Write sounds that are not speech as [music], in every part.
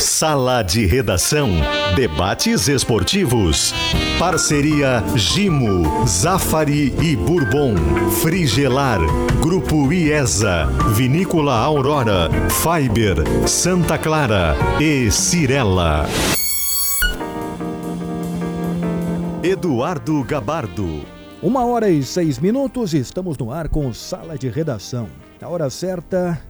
Sala de Redação. Debates esportivos. Parceria Gimo, Zafari e Bourbon. Frigelar. Grupo IESA. Vinícola Aurora. Fiber. Santa Clara. E Cirela. Eduardo Gabardo. Uma hora e seis minutos, estamos no ar com Sala de Redação. Na hora certa,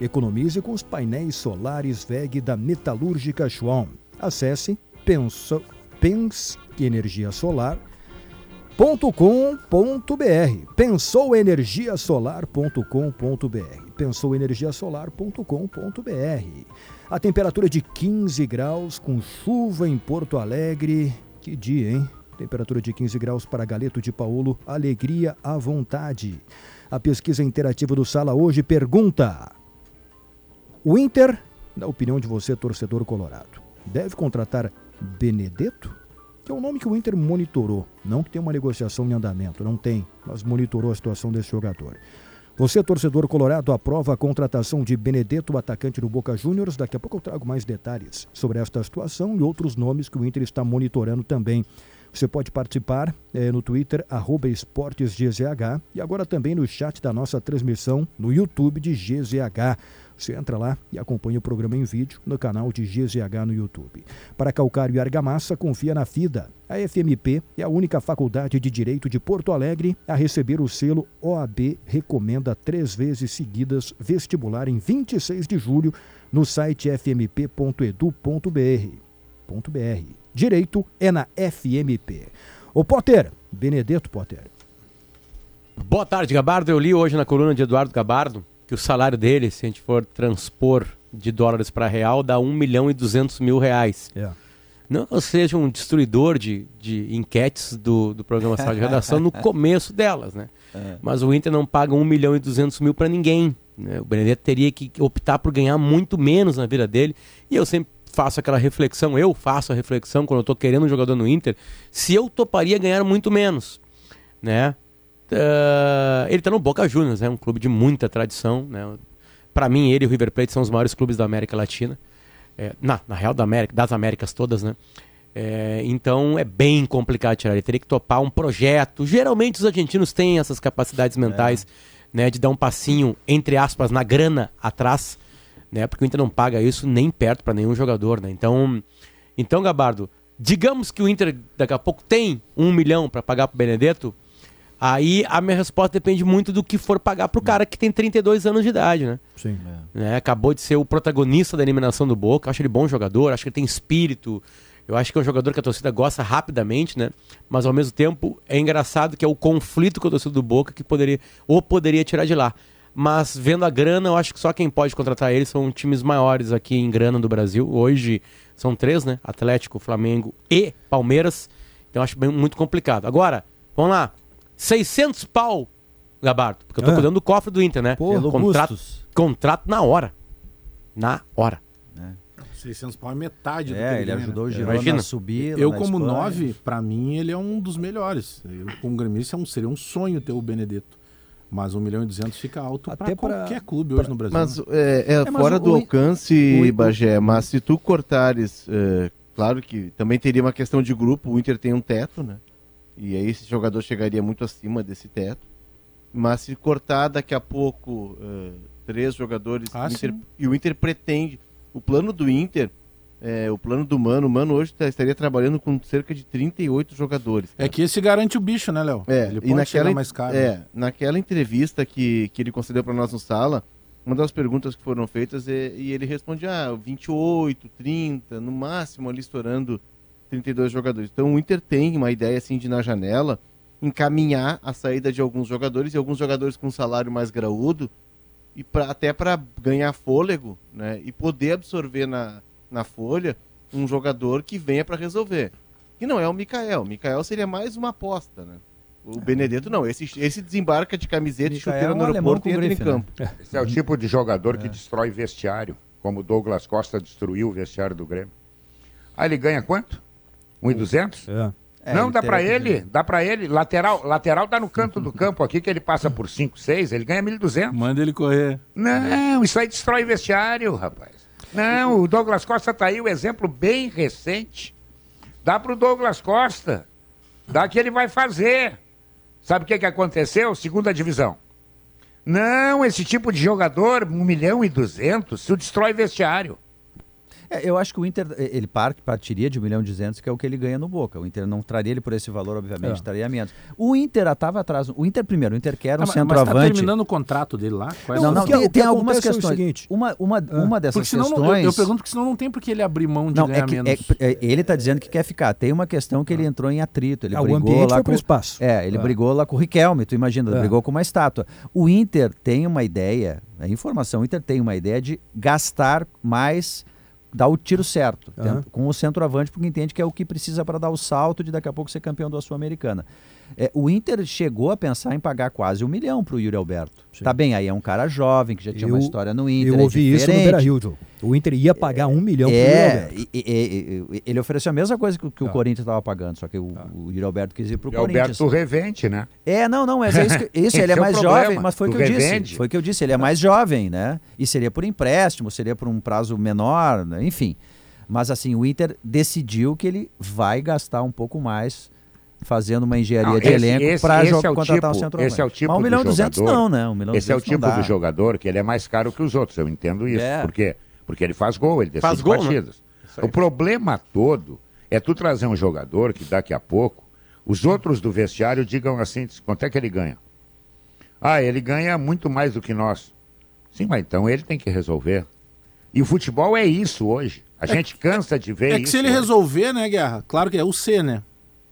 economize com os painéis solares VEG da Metalúrgica Schwalm. Acesse penso, pensouenergiasolar.com.br pensouenergiasolar.com.br pensouenergiasolar.com.br A temperatura de 15 graus com chuva em Porto Alegre. Que dia, hein? Temperatura de 15 graus para Galeto de Paulo, alegria à vontade. A pesquisa interativa do Sala hoje pergunta: O Inter, na opinião de você, torcedor colorado, deve contratar Benedetto? Que é o nome que o Inter monitorou. Não que tenha uma negociação em andamento, não tem, mas monitorou a situação desse jogador. Você, torcedor colorado, aprova a contratação de Benedetto, atacante do Boca Juniors. Daqui a pouco eu trago mais detalhes sobre esta situação e outros nomes que o Inter está monitorando também. Você pode participar é, no Twitter, arroba esportesgzh e agora também no chat da nossa transmissão no YouTube de GZH. Você entra lá e acompanha o programa em vídeo no canal de GZH no YouTube. Para calcário e argamassa, confia na FIDA. A FMP é a única faculdade de Direito de Porto Alegre a receber o selo OAB Recomenda três vezes seguidas vestibular em 26 de julho no site fmp.edu.br. Direito é na FMP. O Potter, Benedetto Potter. Boa tarde, Gabardo. Eu li hoje na coluna de Eduardo Gabardo que o salário dele, se a gente for transpor de dólares para real, dá 1 milhão e 200 mil reais. É. Não que eu seja um destruidor de, de enquetes do, do programa Sala de Redação no [laughs] começo delas, né? É. Mas o Inter não paga 1 milhão e 200 mil para ninguém. Né? O Benedetto teria que optar por ganhar muito menos na vida dele. E eu sempre faço aquela reflexão, eu faço a reflexão quando eu estou querendo um jogador no Inter, se eu toparia ganhar muito menos, né? Uh, ele está no Boca Juniors, é né? um clube de muita tradição, né? Para mim, ele e o River Plate são os maiores clubes da América Latina, é, na, na real da América, das Américas todas, né? É, então é bem complicado tirar. Ele teria que topar um projeto. Geralmente os argentinos têm essas capacidades mentais, é. né, de dar um passinho entre aspas na grana atrás né? Porque o Inter não paga isso nem perto para nenhum jogador, né? Então, então Gabardo, digamos que o Inter daqui a pouco tem um milhão para pagar para o Benedetto, aí a minha resposta depende muito do que for pagar para o cara que tem 32 anos de idade, né? Sim. É. Né? Acabou de ser o protagonista da eliminação do Boca, acho ele bom jogador, acho que ele tem espírito, eu acho que é um jogador que a torcida gosta rapidamente, né? Mas ao mesmo tempo é engraçado que é o conflito com a torcida do Boca que poderia ou poderia tirar de lá. Mas vendo a grana, eu acho que só quem pode contratar ele são times maiores aqui em grana do Brasil. Hoje são três, né? Atlético, Flamengo e Palmeiras. Então eu acho bem, muito complicado. Agora, vamos lá. 600 pau, Gabarto. Porque eu tô é. cuidando do cofre do Inter, né? Pô, contrato, contrato na hora. Na hora. É. 600 pau é metade do é, que ele, ele ajudou o Girona a subir. Eu, como Espanha. nove, para mim, ele é um dos melhores. Eu, como gremista, é um, seria um sonho ter o Benedetto. Mas 1 milhão e 200 fica alto para qualquer clube pra, hoje no Brasil. Mas né? é, é, é fora do o, alcance, o, Bagé. Mas se tu cortares, é, claro que também teria uma questão de grupo. O Inter tem um teto, né? E aí esse jogador chegaria muito acima desse teto. Mas se cortar daqui a pouco é, três jogadores ah, Inter, e o Inter pretende. O plano do Inter é, o plano do Mano. O Mano hoje tá, estaria trabalhando com cerca de 38 jogadores. Cara. É que esse garante o bicho, né, Léo? É, ele pode e naquela, mais caro. É, naquela entrevista que, que ele concedeu para nós no sala, uma das perguntas que foram feitas é, e ele responde: ah, 28, 30, no máximo ali estourando 32 jogadores. Então o Inter tem uma ideia assim de na janela encaminhar a saída de alguns jogadores e alguns jogadores com salário mais graúdo e pra, até para ganhar fôlego, né, e poder absorver na na folha um jogador que venha para resolver. Que não é o Mikael. O Mikael seria mais uma aposta, né? O é. Benedetto não. Esse, esse desembarca de camiseta e chuteira é um no aeroporto e entra grife, em né? campo. Né? Esse é o tipo de jogador que é. destrói vestiário, como o Douglas Costa destruiu o vestiário do Grêmio. Aí ele ganha quanto? 1,200? É. É, não, dá para ele, dá para ele. Lateral, lateral tá no canto do campo aqui, que ele passa por 5, 6, ele ganha 1.200. Manda ele correr. Não, isso aí destrói vestiário, rapaz. Não, o Douglas Costa tá aí, o um exemplo bem recente. Dá pro Douglas Costa. Dá que ele vai fazer. Sabe o que, que aconteceu? Segunda divisão. Não, esse tipo de jogador, um milhão e duzentos, se destrói vestiário. É, eu acho que o Inter, ele partiria de 1 milhão e 200, que é o que ele ganha no Boca. O Inter não traria ele por esse valor, obviamente, é. traria menos. O Inter estava atrás. O Inter, primeiro, o Inter quer um ah, centroavante. Mas está terminando o contrato dele lá? Quais não, não, tem, tem, tem algumas é questões. É seguinte, uma, uma, ah. uma dessas senão, questões... Eu, eu, pergunto porque senão não tem porque ele abrir mão de não, ganhar é que, menos. É, é, ele está dizendo que quer ficar. Tem uma questão que ele ah. entrou em atrito. Ele ah, brigou lá com o espaço. É, ele brigou lá com o Riquelme, tu imagina, brigou com uma estátua. O Inter tem uma ideia, a informação, o Inter tem uma ideia de gastar mais dar o tiro certo uhum. com o centroavante, porque entende que é o que precisa para dar o salto de daqui a pouco ser campeão da Sul-Americana. É, o Inter chegou a pensar em pagar quase um milhão para o Yuri Alberto. Sim. Tá bem, aí é um cara jovem que já tinha eu, uma história no Inter. Eu é ouvi isso no Beira Rio. O Inter ia pagar um milhão é, pro Yuri ele ofereceu a mesma coisa que, que o ah. Corinthians estava pagando, só que o, ah. o Yuri Alberto quis ir para o Corinthians. Alberto revende, né? É, não, não, mas é isso, que, [laughs] isso ele é, é mais jovem, mas foi o que eu disse. Foi o que eu disse, ele é mais jovem, né? E seria por empréstimo, seria por um prazo menor, né? enfim. Mas assim, o Inter decidiu que ele vai gastar um pouco mais fazendo uma engenharia não, de esse, elenco para é contratar tipo, um centroavante. Esse é o tipo Mas um milhão e duzentos não, né? Um milhão esse é o tipo do jogador que ele é mais caro que os outros, eu entendo isso. É. Por quê? Porque ele faz gol, ele decide faz gol, né? partidas. Né? O problema todo é tu trazer um jogador que daqui a pouco os outros do vestiário digam assim, quanto é que ele ganha? Ah, ele ganha muito mais do que nós. Sim, mas então ele tem que resolver. E o futebol é isso hoje. A é gente cansa de ver é isso. É que se ele hoje. resolver, né, Guerra? Claro que é o C, né?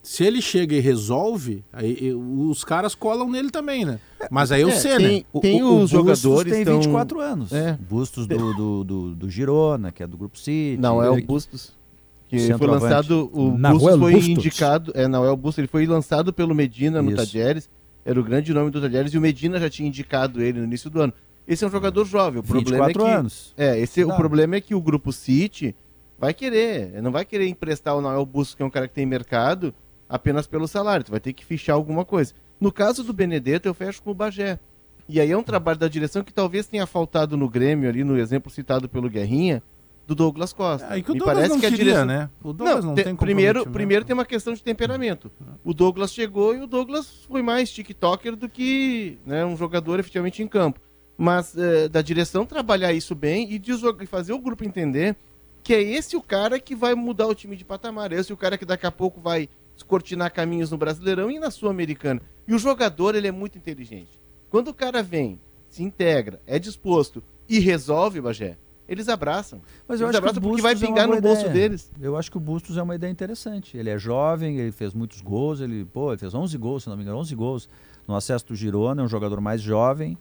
Se ele chega e resolve, aí, os caras colam nele também, né? Mas aí é o C, né? tem, né? Tem o, os o jogadores tem 24 tão... anos. É. Bustos do, do, do, do, Girona, que é do Grupo City. Não, é o Bustos. Que foi lançado, o Nahuel Bustos foi Bustos. indicado, é, não, é o Bustos, ele foi lançado pelo Medina no Tadieres, era o grande nome do Tadieres, e o Medina já tinha indicado ele no início do ano. Esse é um jogador jovem. O problema é que, anos. É, esse, o problema é que o grupo City vai querer, não vai querer emprestar o Noel Bustos, que é um cara que tem mercado, apenas pelo salário. Tu vai ter que fichar alguma coisa. No caso do Benedetto, eu fecho com o Bagé. E aí é um trabalho da direção que talvez tenha faltado no Grêmio, ali no exemplo citado pelo Guerrinha, do Douglas Costa. É, que o Me Douglas parece não que a queria, direção... né? O Douglas não, não tem primeiro, primeiro tem uma questão de temperamento. O Douglas chegou e o Douglas foi mais TikToker do que né, um jogador efetivamente em campo mas é, da direção trabalhar isso bem e fazer o grupo entender que é esse o cara que vai mudar o time de patamar, é esse o cara que daqui a pouco vai descortinar caminhos no Brasileirão e na Sul-Americana. E o jogador, ele é muito inteligente. Quando o cara vem, se integra, é disposto e resolve, Bagé, eles abraçam. Mas eu eles acho abraçam que porque vai é pingar é no bolso ideia. deles. Eu acho que o Bustos é uma ideia interessante. Ele é jovem, ele fez muitos gols, ele, pô, ele fez 11 gols, se não me engano, 11 gols no acesso do Girona, é um jogador mais jovem.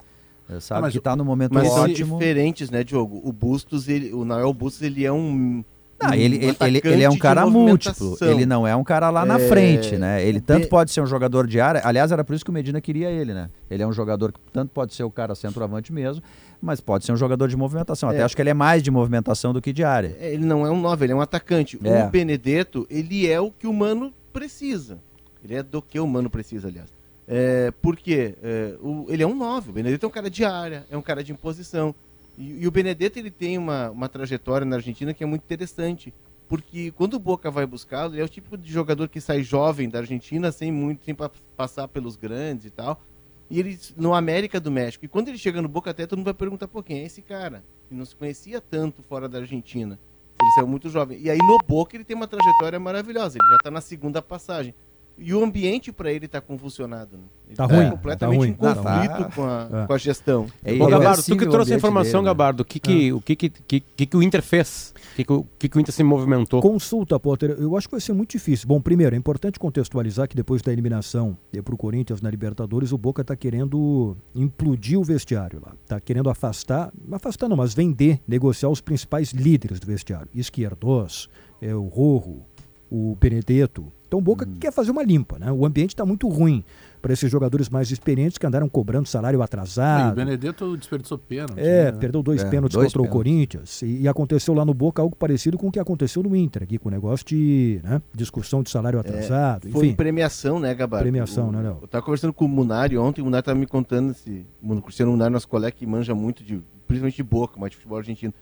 É, sabe mas, que está no momento mas ótimo. são diferentes, né, Diogo? O Bustos, ele, o Noel Bustos, ele é um não, ele, ele, ele, ele, é um cara múltiplo. Ele não é um cara lá é... na frente, né? Ele tanto pode ser um jogador de área. Aliás, era por isso que o Medina queria ele, né? Ele é um jogador que tanto pode ser o cara centroavante mesmo, mas pode ser um jogador de movimentação. Até é. acho que ele é mais de movimentação do que de área. É, ele não é um 9, ele é um atacante. É. O Benedetto, ele é o que o Mano precisa. Ele é do que o Mano precisa, aliás. É, por quê? É, o, ele é um 9. O Benedetto é um cara de área, é um cara de imposição. E, e, o Benedetto ele tem uma, uma trajetória na Argentina que é muito interessante. Porque quando o Boca vai buscá-lo, ele é o tipo de jogador que sai jovem da Argentina, sem muito, sem passar pelos grandes e tal. E ele no América do México. E quando ele chega no Boca, até todo mundo vai perguntar: por quem é esse cara? Que não se conhecia tanto fora da Argentina. Ele saiu muito jovem. E aí no Boca ele tem uma trajetória maravilhosa. Ele já está na segunda passagem. E o ambiente para ele está convulsionado. Né? Ele tá, tá ruim. completamente tá ruim. em conflito tá. Com, a, é. com a gestão. É, Ô, Gabardo, tu que trouxe a informação, dele, né? Gabardo, o que que, ah. o que, que, que, que, o Inter fez? O que, que, o, que, que o Inter se movimentou? Consulta, Potter. Eu acho que vai ser muito difícil. Bom, primeiro, é importante contextualizar que depois da eliminação para o Corinthians na Libertadores, o Boca está querendo implodir o vestiário lá. Está querendo afastar, afastar não, mas vender, negociar os principais líderes do vestiário. Esquerdos, é, o Rorro, o Benedetto, então o Boca hum. quer fazer uma limpa, né? O ambiente está muito ruim para esses jogadores mais experientes que andaram cobrando salário atrasado. E o Benedetto desperdiçou pênalti. É, né? perdeu dois é, pênaltis dois contra pênaltis. o Corinthians. E, e, aconteceu lá no Boca algo parecido com o que aconteceu no Inter, aqui com o negócio de né, discussão de salário é, atrasado. É, foi enfim. premiação, né, Gabar? Premiação, o, né, Léo? Eu estava conversando com o Munari ontem, o Munari estava me contando, esse, o Cristiano Munari, nosso colega que manja muito de, principalmente de Boca, mas de futebol argentino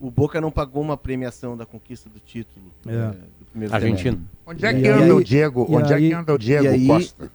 o Boca não pagou uma premiação da conquista do título. É. é do primeiro Argentino. Onde é que anda aí, o Diego? Onde aí, é que anda o Diego aí, Costa?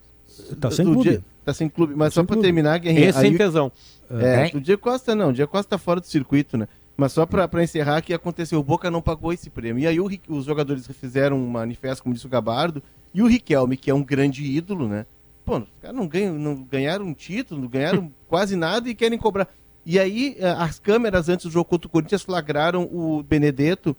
Tá sem clube. Tá sem clube. Mas tá só para terminar, Guerrinha. Esse sem tesão. É, é, o Diego Costa não. O Diego Costa tá fora do circuito, né? Mas só para encerrar, que aconteceu, o Boca não pagou esse prêmio. E aí o, os jogadores fizeram um manifesto, como disse o Gabardo, e o Riquelme, que é um grande ídolo, né? Pô, os caras não, ganham, não ganharam um título, não ganharam [laughs] quase nada e querem cobrar. E aí eh, as câmeras antes do jogo contra o Corinthians flagraram o Benedetto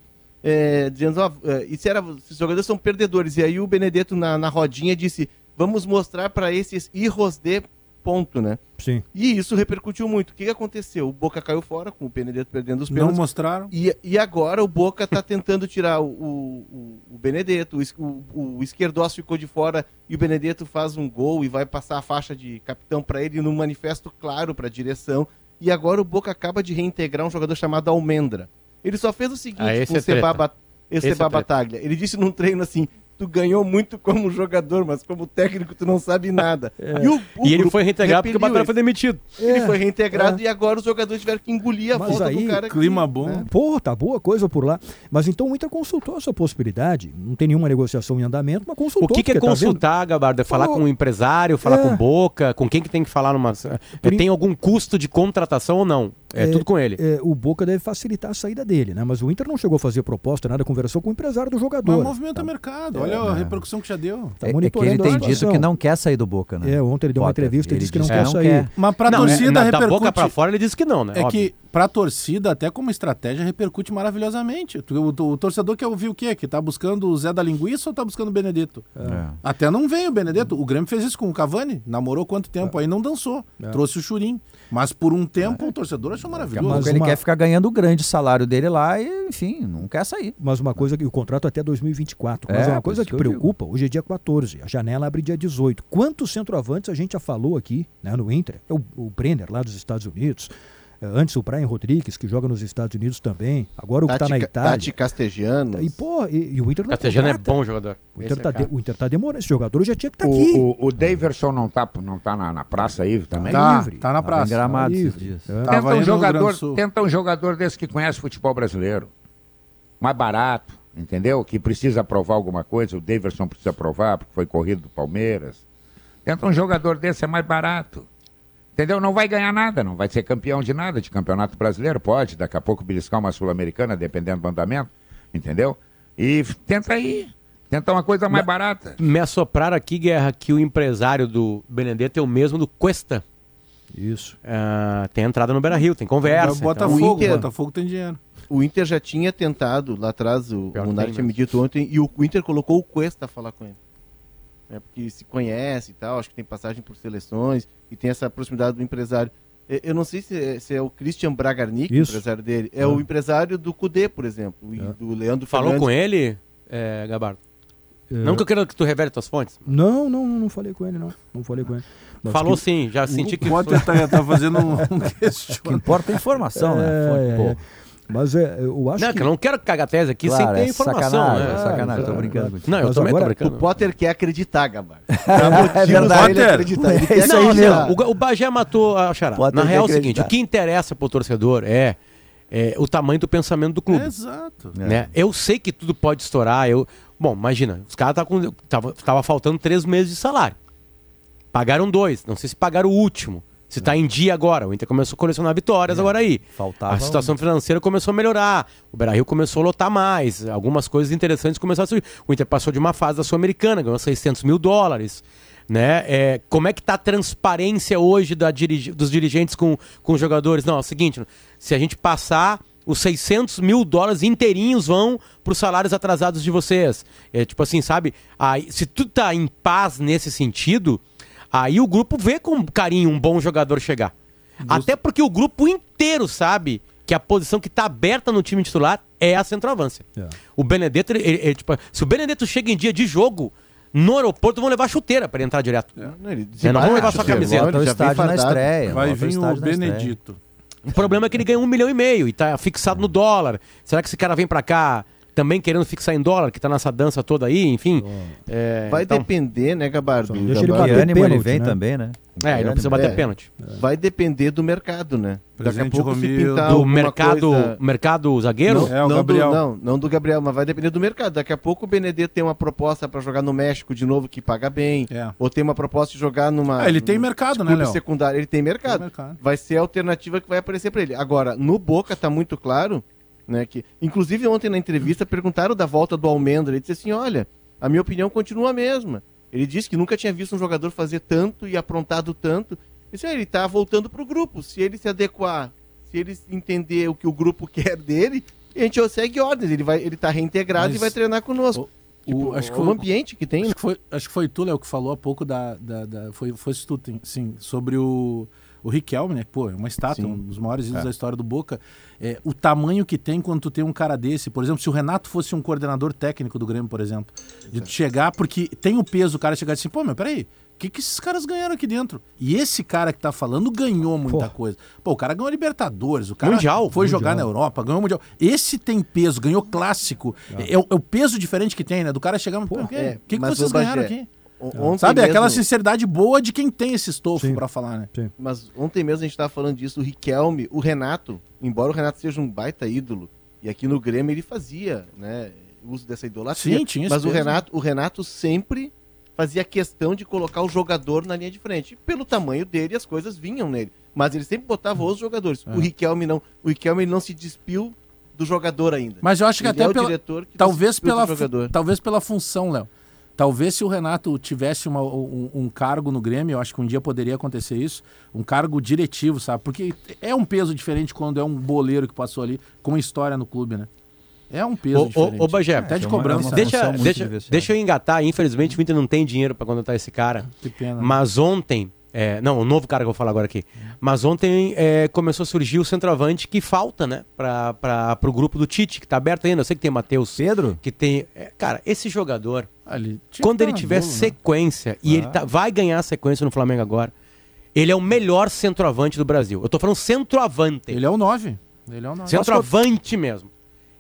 é, dizendo, ó, eh, isso era, os jogadores são perdedores. E aí o Benedetto na, na rodinha disse, vamos mostrar para esses irros de ponto, né? Sim. E isso repercutiu muito. O que, que aconteceu? O Boca caiu fora, com o Benedetto perdendo os pênaltis. Não mostraram. E, e agora o Boca está tentando tirar o, o, o Benedetto, o, o, o Esquerdós ficou de fora e o Benedetto faz um gol e vai passar a faixa de capitão para ele num manifesto claro para a direção. E agora o Boca acaba de reintegrar um jogador chamado Almendra. Ele só fez o seguinte ah, com o Seba, esse Seba é Bataglia. Ele disse num treino assim: tu ganhou muito como jogador, mas como técnico tu não sabe nada. É. E, o, o e ele foi reintegrado porque o Batalha foi demitido. É. Ele foi reintegrado é. e agora os jogadores tiveram que engolir a mas volta aí, do cara. Clima aqui, bom. Né? Porra, tá boa coisa por lá. Mas então o Inter consultou essa possibilidade. Não tem nenhuma negociação em andamento, mas consultou. O que, que é tá consultar, tá Gabardo? É falar com o empresário, falar com é. boca, com quem que tem que falar numa. É, tem algum custo de contratação ou não? É, é, tudo com ele. É, o Boca deve facilitar a saída dele, né? Mas o Inter não chegou a fazer proposta, nada, conversou com o empresário do jogador. Mas movimenta tá. mercado, olha a repercussão que já deu. Tá é, é que ele tem dito que não quer sair do Boca, né? É, ontem ele deu uma entrevista e disse que não quer sair. Quer. Mas pra não, torcida repercute... Da boca pra fora ele disse que não, né? É Óbvio. que pra torcida, até como estratégia, repercute maravilhosamente. O, o, o, torcedor quer ouvir o quê? Que tá buscando o Zé da Linguiça ou tá buscando o Benedetto? É. Até não vem o Benedetto. O Grêmio fez isso com o Cavani, namorou quanto tempo? É. Aí não dançou. É. Trouxe o Churim. Mas por um tempo o torcedor achou maravilhoso. Mas ele uma... quer ficar ganhando o grande salário dele lá e, enfim, não quer sair. Mas uma coisa que o contrato é até 2024. Mas é, uma coisa que preocupa, hoje é dia 14, a janela abre dia 18. Quantos centroavantes a gente já falou aqui, né, no Inter? O, o Brenner lá dos Estados Unidos. É, antes o Brian Rodrigues, que joga nos Estados Unidos também. Agora o que está na Itália. Tati Castellanos. E, pô, e, e o Inter não Castellanos é bom jogador. O Inter, está é de, o Inter tá demorando. Esse jogador já tinha que estar tá aqui. O, o Daverson não está não tá na, na praça aí também? Tá, livre. tá na praça. Tá gramado tá esses dias. É. Tenta, um jogador, tenta um jogador desse que conhece futebol brasileiro. Mais barato, entendeu? Que precisa provar alguma coisa. O Daverson precisa provar, porque foi corrido do Palmeiras. Tenta um jogador desse, é mais barato. Entendeu? Não vai ganhar nada, não vai ser campeão de nada de campeonato brasileiro. Pode, daqui a pouco beliscar uma sul-americana, dependendo do andamento. Entendeu? E tenta aí. Tenta uma coisa mais barata. Me assoprar aqui, Guerra, que o empresário do Benedetto é o mesmo do Cuesta. Isso. Uh, tem entrada no Beira Rio, tem conversa. O Botafogo, então... o Inter, Botafogo tem dinheiro. O Inter já tinha tentado lá atrás, o, o Munari tinha me dito ontem, e o, o Inter colocou o Cuesta a falar com ele né, porque se conhece e tal, acho que tem passagem por seleções e tem essa proximidade do empresário. Eu não sei se é, se é o Christian Bragarnik, o empresário dele. É o empresário do Cudê, por exemplo, e do Leandro Falou Fernandes. com ele, é, Gabardo? É. Não que eu quero que tu revele tuas fontes. Não, não, não falei com ele, não. Não falei com ele. Mas Falou que... sim, já senti que... O Potter está tá fazendo um, [laughs] [laughs] um questionamento. que importa a informação, né? É, é. Mas é, eu acho não, que... eu não quero cagar tese aqui claro, sem ter é informação. Sacanagem, né? sacanagem, tô brincando. Não, eu Mas também agora, tô brincando. O Potter quer acreditar, Gabar. [laughs] é verdade. Ele acreditar. Ele quer não, não, o, o Bagé matou a Xará. Na real é o seguinte, o que interessa pro torcedor é, é o tamanho do pensamento do clube. É, exato. Né? Eu sei que tudo pode estourar. Eu... Bom, imagina, os caras estavam tava, tava faltando três meses de salário. Pagaram dois, não sei se pagaram o último. Se está em dia agora, o Inter começou a colecionar vitórias é. agora aí. Faltava a situação um... financeira começou a melhorar. O Beira-Rio começou a lotar mais. Algumas coisas interessantes começaram a surgir. O Inter passou de uma fase da Sul-Americana, ganhou 600 mil dólares. Né? É, como é que está a transparência hoje da dirige, dos dirigentes com, com os jogadores? Não, é o seguinte, se a gente passar os 600 mil dólares inteirinhos vão para os salários atrasados de vocês. É tipo assim, sabe? Aí, se tudo está em paz nesse sentido, Aí o grupo vê com carinho um bom jogador chegar. Até porque o grupo inteiro sabe que a posição que está aberta no time titular é a centroavância. É. O Benedetto, ele, ele, tipo, se o Benedetto chega em dia de jogo, no aeroporto vão levar chuteira para entrar direto. É. Não, ele é, não vão levar sua camiseta. Volta estádio na estreia. Vai vir o Benedito. O problema é que ele ganha um milhão e meio e tá fixado no dólar. Será que esse cara vem para cá também querendo fixar em dólar, que tá nessa dança toda aí, enfim. É, vai então... depender, né, Gabardo? Deixa ele bater pênalti, ele vem né? também, né? É, ele não precisa bater é, pênalti. Vai depender do mercado, né? Daqui a pouco se pintar do mercado, coisa... mercado zagueiro? Não, é, o não Gabriel. Do, não, não do Gabriel, mas vai depender do mercado. Daqui a pouco o Benedetto tem uma proposta para jogar no México de novo que paga bem, é. ou tem uma proposta de jogar numa ah, ele tem mercado, né, Léo? secundário, ele tem mercado. tem mercado. Vai ser a alternativa que vai aparecer para ele. Agora, no Boca tá muito claro, né, que inclusive ontem na entrevista perguntaram da volta do Almendra, ele disse assim: "Olha, a minha opinião continua a mesma". Ele disse que nunca tinha visto um jogador fazer tanto e aprontado tanto isso ele está voltando para o grupo. Se ele se adequar, se ele entender o que o grupo [laughs] quer dele, a gente segue ordens. Ele vai, ele está reintegrado Mas, e vai treinar conosco. O, tipo, acho que foi, o ambiente que tem. Acho que foi, acho que foi tu, Léo, que falou há pouco da, da, da foi, foi tu, sim, sobre o o Riquelme, né? Pô, é uma estátua, Sim. um dos maiores ídolos é. da história do Boca. É, o tamanho que tem quando tu tem um cara desse, por exemplo, se o Renato fosse um coordenador técnico do Grêmio, por exemplo, de chegar, porque tem o peso, o cara chegar assim, pô, mas peraí, o que, que esses caras ganharam aqui dentro? E esse cara que tá falando ganhou muita Pô. coisa. Pô, o cara ganhou Libertadores, o cara mundial, foi mundial. jogar na Europa, ganhou Mundial. Esse tem peso, ganhou clássico. É, é, o, é o, peso diferente que tem, né? Do cara chegar, Pô, o é, que, que vocês ganharam aqui? Ontem Sabe, mesmo... aquela sinceridade boa de quem tem esse estofo para falar, né? Sim. Mas ontem mesmo a gente tava falando disso, o Riquelme, o Renato, embora o Renato seja um baita ídolo, e aqui no Grêmio ele fazia, né, uso dessa idolatria. Sim, tinha Mas o Renato, o Renato sempre fazia questão de colocar o jogador na linha de frente. Pelo tamanho dele, as coisas vinham nele. Mas ele sempre botava os jogadores. É. O Riquelme não. O Riquelme não se despiu do jogador ainda. Mas eu acho que ele até é pela, que talvez pela talvez pela função, Léo. Talvez se o Renato tivesse uma, um, um, cargo no Grêmio, eu acho que um dia poderia acontecer isso, um cargo diretivo, sabe? Porque é um peso diferente quando é um boleiro que passou ali com história no clube, né? É um peso ô, diferente. Ô, Bagé, até de cobrança. deixa, deixa, deixa eu engatar. Infelizmente o Inter não tem dinheiro para contratar esse cara. Que pena. Né? Mas ontem... É, não, o novo cara que eu vou falar agora aqui. Mas ontem é, começou a surgir o centroavante que falta, né? Para o grupo do Tite, que tá aberto ainda. Eu sei que tem Matheus. Pedro? Que tem. É, cara, esse jogador, Ali, quando ele tiver né? sequência, né? e ah. ele tá, vai ganhar sequência no Flamengo agora, ele é o melhor centroavante do Brasil. Eu tô falando centroavante. Ele é o 9. Ele é o 9. Centroavante mesmo.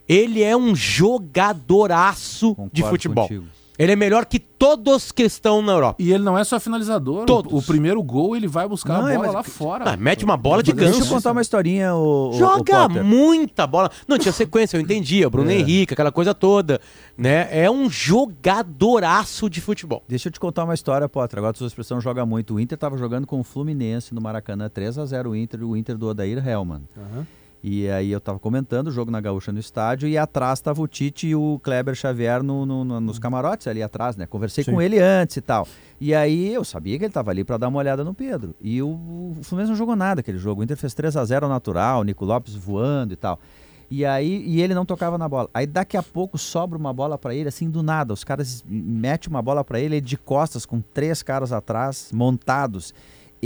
Ele é um jogadoraço Concordo de futebol. Contigo. Ele é melhor que todos que estão na Europa. E ele não é só finalizador. Todos. O, o primeiro gol ele vai buscar não, a bola é, lá fora. Ah, mete uma bola de ganso. Deixa eu contar uma historinha. O, Joga o muita bola. Não, tinha sequência, eu entendia. Bruno é. Henrique, aquela coisa toda. né? É um jogadoraço de futebol. Deixa eu te contar uma história, Potter. Agora a sua expressão joga muito. O Inter estava jogando com o Fluminense no Maracanã 3 a 0 o Inter, o Inter do Odair Helman. Uhum. E aí eu tava comentando o jogo na Gaúcha no estádio e atrás tava o Tite e o Kleber Xavier no, no, no, nos camarotes ali atrás, né? Conversei Sim. com ele antes e tal. E aí eu sabia que ele tava ali para dar uma olhada no Pedro. E o, o Fluminense não jogou nada aquele jogo. O Inter fez 3 a 0 natural, o Nico Lopes voando e tal. E aí e ele não tocava na bola. Aí daqui a pouco sobra uma bola para ele assim do nada. Os caras metem uma bola para ele de costas com três caras atrás montados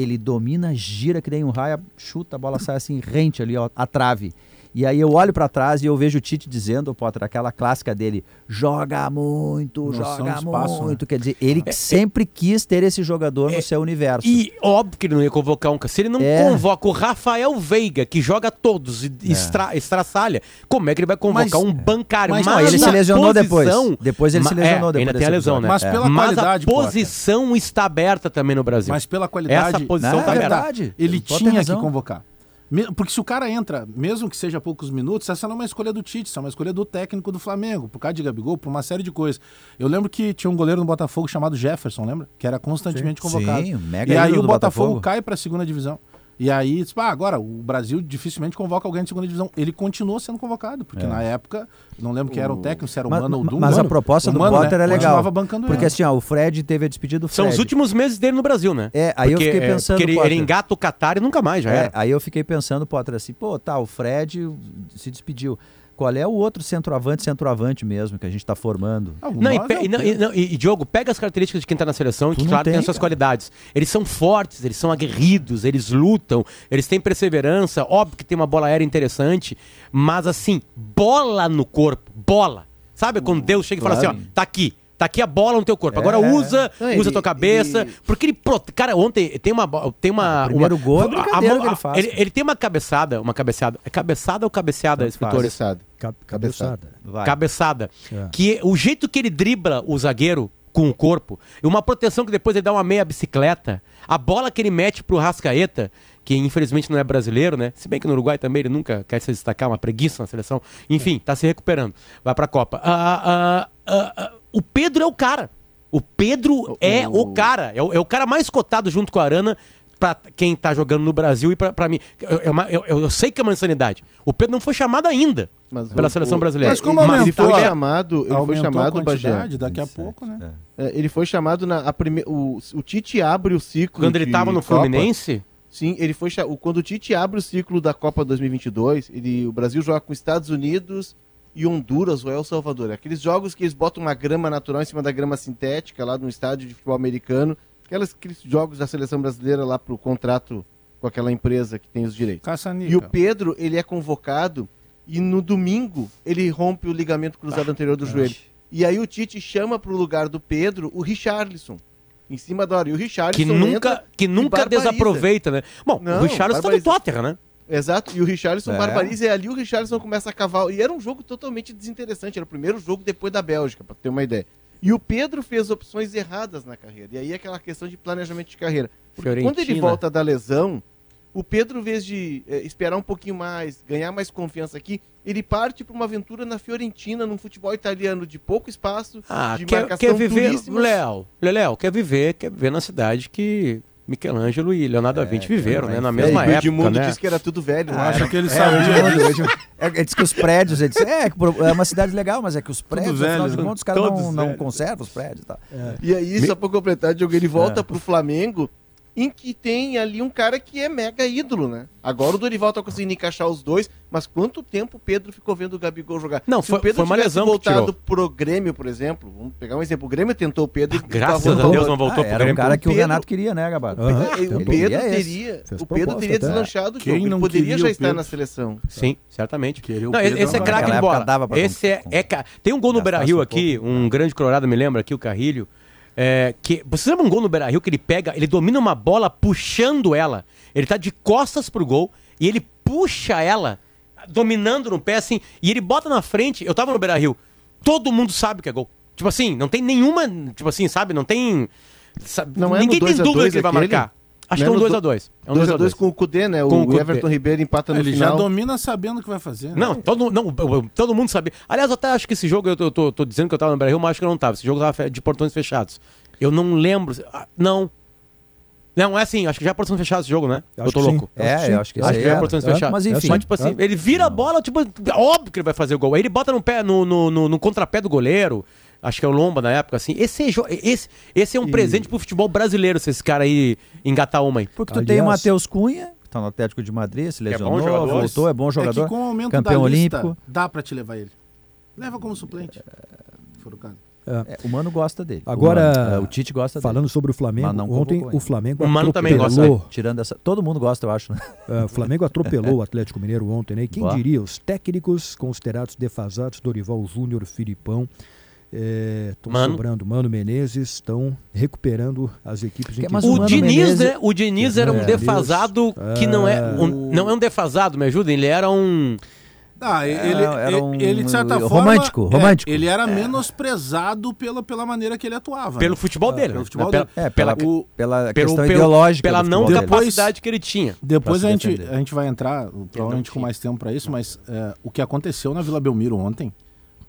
ele domina, gira que nem um raio, chuta, a bola sai assim, rente ali, ó, a trave. E aí eu olho para trás e eu vejo o Tite dizendo, Potter, aquela clássica dele, joga muito, Noção joga espaço, muito. Né? Quer dizer, ele é, sempre quis ter esse jogador é, no seu universo. E óbvio que ele não ia convocar um... Se ele não é. convoca o Rafael Veiga, que joga todos e é. extra, estraçalha, como é que ele vai convocar mas, um bancário? Mas, mas não, ele se lesionou posição, depois. Depois ele se lesionou. É, ainda tem a lesão, né? Mas, pela mas qualidade, a posição Potter. está aberta também no Brasil. Mas pela qualidade... Essa posição está aberta. Ele tinha que convocar. Porque se o cara entra, mesmo que seja poucos minutos, essa não é uma escolha do Tite, essa é uma escolha do técnico do Flamengo, por causa de Gabigol, por uma série de coisas. Eu lembro que tinha um goleiro no Botafogo chamado Jefferson, lembra? Que era constantemente convocado. Sim, mega e aí o Botafogo, Botafogo cai para a segunda divisão. E aí, tipo, ah, agora o Brasil dificilmente convoca alguém de segunda divisão. Ele continuou sendo convocado, porque é. na época, não lembro quem era o técnico, se era o Mano ou Dumbo. Mas a proposta do Mano, Potter né? é legal. porque ele. assim, ó, o Fred teve a despedida do Fred. São os últimos meses dele no Brasil, né? É, aí porque, eu fiquei pensando. Porque ele, ele engata o Qatar e nunca mais, já é, era. Aí eu fiquei pensando, Potter, assim, pô, tá, o Fred se despediu qual é o outro centroavante, centroavante mesmo, que a gente está formando. Ah, não, e, é não, e, não, e, Diogo, pega as características de quem está na seleção, tu que claro tem, tem as suas cara. qualidades. Eles são fortes, eles são aguerridos, eles lutam, eles têm perseverança, óbvio que tem uma bola aérea interessante, mas assim, bola no corpo, bola. Sabe quando Deus chega claro. e fala assim, ó, tá aqui, Tá aqui a bola no teu corpo. Agora É. usa, Não, usa ele- tua cabeça. ele- Porque ele. Cara, ontem tem uma. Tem uma o primeiro uma- gol é a- mão- que ele faz, Ele, ele tem uma cabeçada. Uma cabeçada. É cabeçada ou cabeçada, escritores? Cabeçada. Ca- Cabeçada. Vai. Cabeçada. É. Que o jeito que ele dribla o zagueiro com o corpo, e uma proteção que depois ele dá uma meia bicicleta, a bola que ele mete pro Rascaeta, que infelizmente não é brasileiro, né? Se bem que no Uruguai também ele nunca quer se destacar, uma preguiça na seleção. Enfim, tá se recuperando. Vai pra Copa. Ah, ah, ah, o Pedro é o cara. O Pedro é o cara. É o, é o cara mais cotado junto com a Arana pra quem tá jogando no Brasil e pra, pra mim. É eu, eu- eu sei que é uma insanidade. O Pedro não foi chamado ainda Mas pela o- seleção o- brasileira. Mas como ele aumentou foi chamado, ele foi chamado, a Bagé. daqui a 27, pouco, né? é. É, ele foi chamado na a prime... o, o Tite abre o ciclo Quando ele de tava no Copa. Fluminense, Sim, ele foi o- quando o Tite abre o ciclo da Copa 2022, ele o Brasil joga com Estados Unidos e Honduras ou El Salvador. Aqueles jogos que eles botam uma grama natural em cima da grama sintética lá no estádio de futebol americano, aquelas, aqueles jogos da seleção brasileira lá pro contrato com aquela empresa que tem os direitos. Caça-níquel. E o Pedro, ele é convocado e no domingo ele rompe o ligamento cruzado anterior do joelho. E aí o Tite chama pro lugar do Pedro o Richarlison. Em cima da hora. E o Richarlison que nunca, que nunca desaproveita, né? Bom, Não, o Richarlison tá no. Tottenham, né? Exato, e o Richarlison É. barbariza, e ali o Richarlison começa a cavar. E era um jogo totalmente desinteressante, era o primeiro jogo depois da Bélgica, pra ter uma ideia. E o Pedro fez opções erradas na carreira, e aí é aquela questão de planejamento de carreira. Porque quando ele volta da lesão, o Pedro, em vez de eh, esperar um pouquinho mais, ganhar mais confiança aqui, ele parte para uma aventura na Fiorentina, num futebol italiano de pouco espaço, Ah, de quer, marcação quer viver. Léo, Léo, quer viver, quer viver na cidade que Michelangelo e Leonardo da Vinci viveram, né? Na É, mesma e o época, Edmundo né? disse que era tudo velho. né? Acho que ele É, sabia é, ele disse que os prédios, ele disse, é, é uma cidade legal, mas é que os prédios, afinal velho, de né? contas, os caras não, não velhos. conservam os prédios e tal. E aí, só pra completar, Diogo, ele É. volta pro Flamengo, em que tem ali um cara que é mega ídolo, né? Agora o Dorival tá conseguindo encaixar os dois, mas quanto tempo o Pedro ficou vendo o Gabigol jogar? Não, Se foi- o Pedro foi uma tivesse lesão que voltado tirou. pro Grêmio, por exemplo, vamos pegar um exemplo, o Grêmio tentou o Pedro e Graças a Deus não voltou Ah, pro era um Grêmio. cara que o Pedro- Renato queria, né. É, o. Pedro teria, Fez o Pedro teria até. deslanchado o Quem jogo, ele poderia já o estar na seleção. Sim, certamente. O Não, Pedro esse é craque de bola. Esse é, com- é Tem um gol no Beira-Rio aqui, um grande colorado me lembra aqui, o Carrilho. É, que, você lembra um gol no Beira-Rio que ele pega, ele domina uma bola puxando ela. Ele tá de costas pro gol e ele puxa ela, dominando no pé assim, e ele bota na frente. Eu tava no Beira-Rio. Todo mundo sabe que é gol. Tipo assim, não tem nenhuma, tipo assim, sabe, não tem sabe, Não é ninguém tem 2 a 2 dúvida que ele vai aquele? marcar. Acho Não que é é um no 2x2. É um 2x2 com o Cudê, né? Com o o Cudê. Everton Ribeiro empata no Ele já final. domina sabendo o que vai fazer. né? Não, todo, não, todo mundo sabia. Aliás, eu até acho que esse jogo, eu tô, tô- tô dizendo que eu tava no Brasil, mas acho que eu não tava. Esse jogo tava de portões fechados. Eu não lembro. ah, Não. Não, é assim, acho que já é portões fechados esse jogo, né? Acho eu tô que sim. louco. É, eu acho que Acho esse que aí é era. portões É, fechados. Mas enfim. Mas, tipo assim, ele vira a bola, tipo, óbvio que ele vai fazer o gol. Aí ele bota no pé, no, no, no, no contrapé do goleiro. Acho que é o Lomba na época, assim. Esse, é esse, esse é um presente pro futebol brasileiro, se esse cara aí engatar uma aí. Porque tu Aliás- tem o Matheus Cunha, que tá no Atlético de Madrid, se bom lesionou, jogador. voltou, é bom É jogador. que com o aumento campeão da lista, olímpico. dá pra te levar ele. Leva como suplente. É, o Mano gosta dele. Agora, o, Mano, é, o Tite gosta Falando sobre o Flamengo, ontem o Flamengo O Mano também dele. Tirando essa. Todo mundo gosta, eu acho, né? é, o Flamengo atropelou o Atlético Mineiro ontem, né? E quem Boa. diria, os técnicos considerados defasados, Dorival Júnior, Filipão, estão Mano. sobrando. Mano Menezes estão recuperando as equipes em Que- mas O, o Mano Diniz, Menezes- né? O Diniz era um É, defasado que não é. um- não é um defasado, me ajudem. Ele era um. Ah, ele, era um- ele, de certa forma. romântico, é, romântico. ele era menosprezado pela, pela maneira que ele atuava. Pelo né? futebol dele. pelo né? futebol pela, dele. É, pela, o- pela questão pelo- ideológica. pela não dele. capacidade que ele tinha. Depois a gente, defender. a gente vai entrar, provavelmente com mais tempo para isso, mas é, o que aconteceu na Vila Belmiro ontem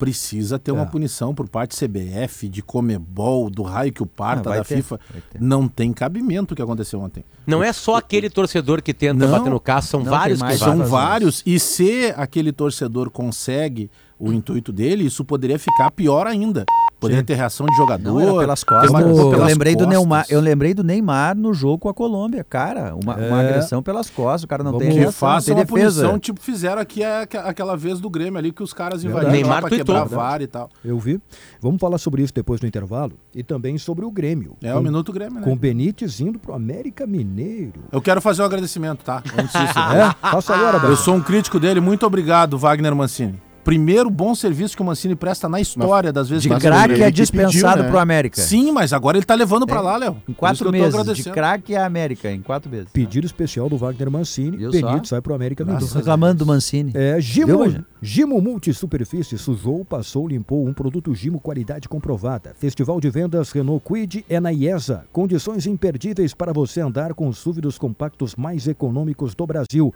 precisa ter uma É. punição por parte CBF, de Comebol, do raio que o parta, Ah, da ter, FIFA. Não tem cabimento o que aconteceu ontem. Não é só aquele torcedor que tenta Não, bater no carro, são não, vários que mais, vão. São vários, e se aquele torcedor consegue o intuito dele, isso poderia ficar pior ainda. Poderia ter reação de jogador. Não, pelas costas. marcação eu, pelas lembrei do costas. Neymar, eu lembrei do Neymar no jogo com a Colômbia. Cara, uma, uma É. agressão pelas costas. O cara não Vamos- tem reação, não faça tem uma defesa. punição, tipo fizeram aqui a- aquela vez do Grêmio ali, que os caras invadiram Neymar lá pra quebrar VAR e tal. Eu vi. Vamos falar sobre isso depois do intervalo e também sobre o Grêmio. É com, o Minuto Grêmio, né? Com o Benítez indo pro América Mineiro. Eu quero fazer um agradecimento, tá? Antes disso. É? Faça agora, Eu sou um crítico dele. Muito obrigado, Wagner Mancini. Primeiro bom serviço que o Mancini presta na história das vezes De que craque é dispensado pediu, né? pro América. Sim, mas agora ele tá levando para é. lá, Léo. Em quatro meses. De craque é América, em quatro meses. Pedido especial do Wagner Mancini. Viu Benito sai pro América do reclamando do Mancini. É, Gimo, Gimo Multisuperfície sujou, passou, limpou um produto Gimo qualidade comprovada. Festival de vendas Renault Quid é na IESA. Condições imperdíveis para você andar com os súvidos compactos mais econômicos do Brasil.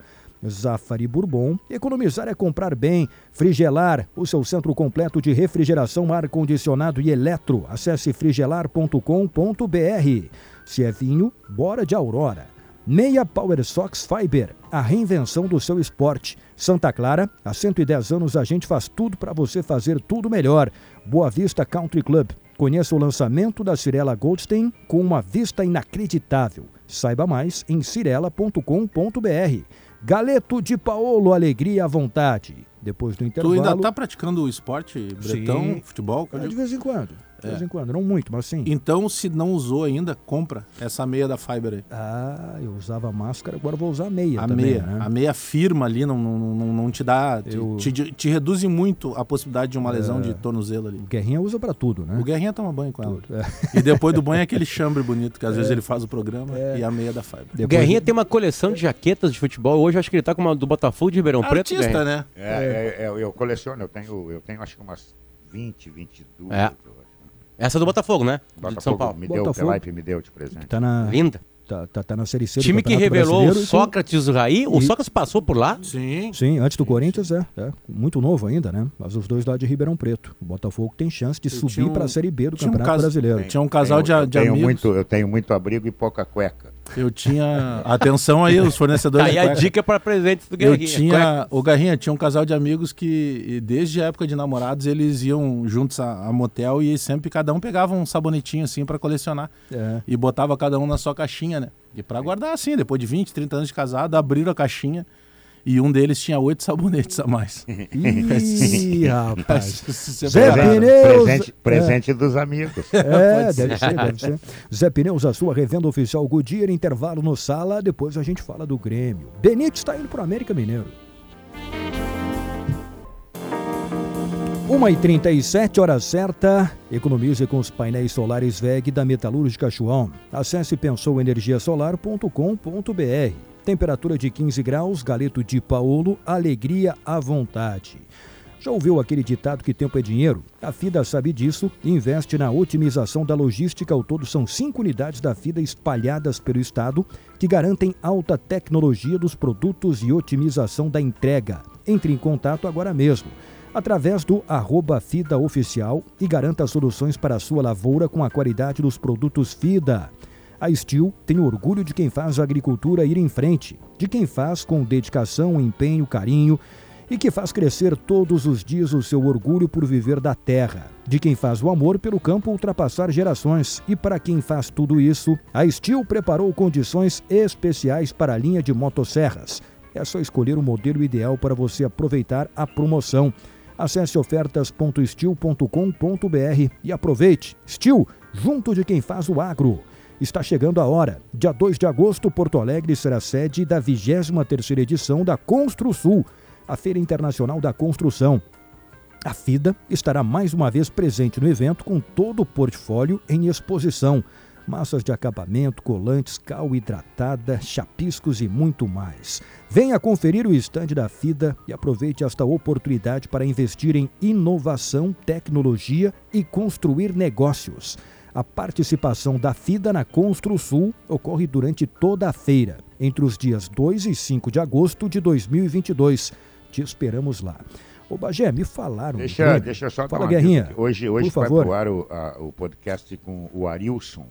Zafari Bourbon. Economizar é comprar bem. Frigelar, o seu centro completo de refrigeração, ar-condicionado e eletro. Acesse frigelar.com.br. Se é vinho, bora de Aurora. Meia Power Sox Fiber, a reinvenção do seu esporte. Santa Clara, há 110 anos a gente faz tudo para você fazer tudo melhor. Boa Vista Country Club. Conheça o lançamento da Cirela Goldstein com uma vista inacreditável. Saiba mais em cirela.com.br. Galeto de Paolo, alegria à vontade. Depois do intervalo... Tu ainda está praticando o esporte bretão, Sim. futebol? É, de vez em quando. De vez em quando, não muito, mas sim. Então, se não usou ainda, compra essa meia da Fiber aí. Ah, eu usava máscara, agora vou usar meia a também, meia, né? A meia firma ali não, não, não, não te dá, eu... te, te, te, reduz muito a possibilidade de uma lesão é... de tornozelo ali. O Guerrinha usa para tudo, né? O Guerrinha toma banho com ela. É. E depois do banho é aquele chambre bonito, que às é. vezes ele faz o programa é. e a meia da Fiber. Depois... O Guerrinha tem uma coleção de jaquetas de futebol, hoje acho que ele tá com uma do Botafogo de Ribeirão Preto. Artista, né? É, é, eu coleciono, eu tenho, eu tenho acho que umas 20, 22. É. Essa é do Botafogo, né? Botafogo, de São Paulo. Me Botafogo, deu, Pelaipe me deu de presente. Tá na... Linda. Tá, tá, tá, na Série C Time que revelou o Sócrates Raí. O Sócrates passou por lá? Sim. Sim, antes do Corinthians, é, é. Muito novo ainda, né? Mas os dois lá de Ribeirão Preto. O Botafogo tem chance de eu subir um, para a Série B do Campeonato um Brasileiro. Tinha um casal tenho, de, de amigos. Muito, eu tenho muito abrigo e pouca cueca. Eu tinha. Atenção aí, os fornecedores. aí a dica para presentes do Guerrinha. Eu tinha. O Garrinha tinha um casal de amigos que, desde a época de namorados, eles iam juntos a, a motel e sempre cada um pegava um sabonetinho assim para colecionar. É. E botava cada um na sua caixinha, né? E para guardar assim, depois de 20, 30 anos de casado, abriram a caixinha e um deles tinha oito sabonetes a mais. [laughs] [laughs] Ih, rapaz. [laughs] Zé Pneus. Presente, presente é. dos amigos. É, deve ser, deve ser. Zé Pneus, a sua revenda oficial Goodyear, intervalo no sala, depois a gente fala do Grêmio. Benítez está indo para o América Mineiro. 1h37, hora certa. Economize com os painéis solares VEG da Metalúrgica Chuão. Acesse pensouenergiasolar.com.br. Temperatura de 15 graus, galeto de Paolo, alegria à vontade. Já ouviu aquele ditado que tempo é dinheiro? A FIDA sabe disso e investe na otimização da logística. Ao todo, são cinco unidades da FIDA espalhadas pelo estado que garantem alta tecnologia dos produtos e otimização da entrega. Entre em contato agora mesmo através do arroba FIDA Oficial e garanta soluções para a sua lavoura com a qualidade dos produtos FIDA. A Steel tem orgulho de quem faz a agricultura ir em frente, de quem faz com dedicação, empenho, carinho e que faz crescer todos os dias o seu orgulho por viver da terra, de quem faz o amor pelo campo ultrapassar gerações. E para quem faz tudo isso, a Steel preparou condições especiais para a linha de motosserras. É só escolher o modelo ideal para você aproveitar a promoção. Acesse ofertas.steel.com.br e aproveite. Steel, junto de quem faz o agro. Está chegando a hora. Dia 2 de agosto, Porto Alegre será sede da 23ª edição da Construsul, a Feira Internacional da Construção. A FIDA estará mais uma vez presente no evento com todo o portfólio em exposição. Massas de acabamento, colantes, cal hidratada, chapiscos e muito mais. Venha conferir o estande da FIDA e aproveite esta oportunidade para investir em inovação, tecnologia e construir negócios. A participação da FIDA na Construsul ocorre durante toda a feira, entre os dias 2 e 5 de agosto de 2022. Te esperamos lá. Ô Bagé, me falaram. Deixa, deixa eu só Fala, Guerrinha. Hoje, hoje vai pro ar o, a, o podcast com o Arilson.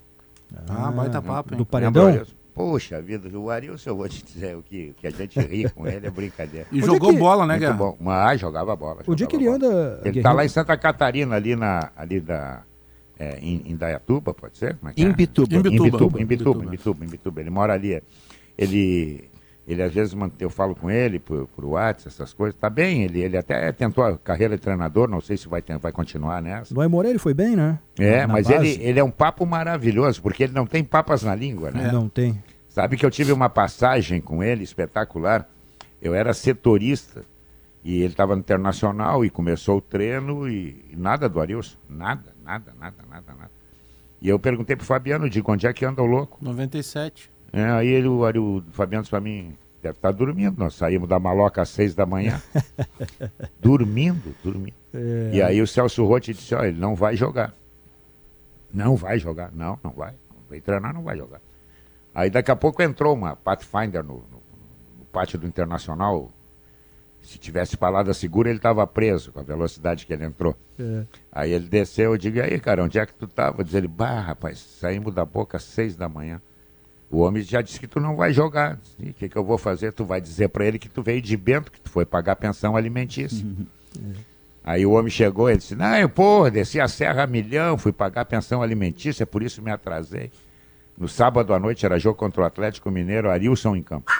Ah, ah baita papo, hein? Do Paredão? Poxa vida, o Arilson, eu vou te dizer o que, que a gente ri com ele, é brincadeira. E jogou é que... bola, né, Muito bom. Mas jogava bola. É que ele anda? Ele está lá em Santa Catarina, ali, na, ali da, é, em, em Dayatuba, pode ser? É é? Imbituba. Imbituba. Imbituba, Imbituba, Imbituba, Imbituba. Ele mora ali. Ele, ele às vezes, eu falo com ele por, por WhatsApp, essas coisas. Tá bem, ele, ele até tentou a carreira de treinador, não sei se vai, vai continuar nessa. No Aimoré ele foi bem, né? É, na mas ele, ele é um papo maravilhoso, porque ele não tem papas na língua, né? É. Não tem. Sabe que eu tive uma passagem com ele espetacular. Eu era setorista E ele estava no Internacional e começou o treino e, e nada do Arilson. Nada, nada, nada, nada, nada. E eu perguntei pro Fabiano, digo, onde é que anda o louco? 97. É, aí ele, o, o Fabiano disse pra mim, deve estar tá dormindo. Nós saímos da maloca às seis da manhã. [laughs] dormindo, dormindo. É. E aí o Celso Rotti disse, ó, ele não vai jogar. Não vai jogar. Não, não vai. Vai treinar, não vai jogar. Aí daqui a pouco entrou uma Pathfinder no, no, no pátio do Internacional, se tivesse palavra segura, ele estava preso com a velocidade que ele entrou. É. Aí ele desceu, eu digo, e aí, cara, onde é que tu estava? Diz ele, bah, rapaz, saímos da boca às seis da manhã. O homem já disse que tu não vai jogar. O que, que eu vou fazer? Tu vai dizer para ele que tu veio de Bento, que tu foi pagar pensão alimentícia. Uhum. Aí o homem chegou, ele disse, não, eu, porra, desci a serra milhão, fui pagar pensão alimentícia, por isso me atrasei. No sábado à noite era jogo contra o Atlético Mineiro, Arilson em campo.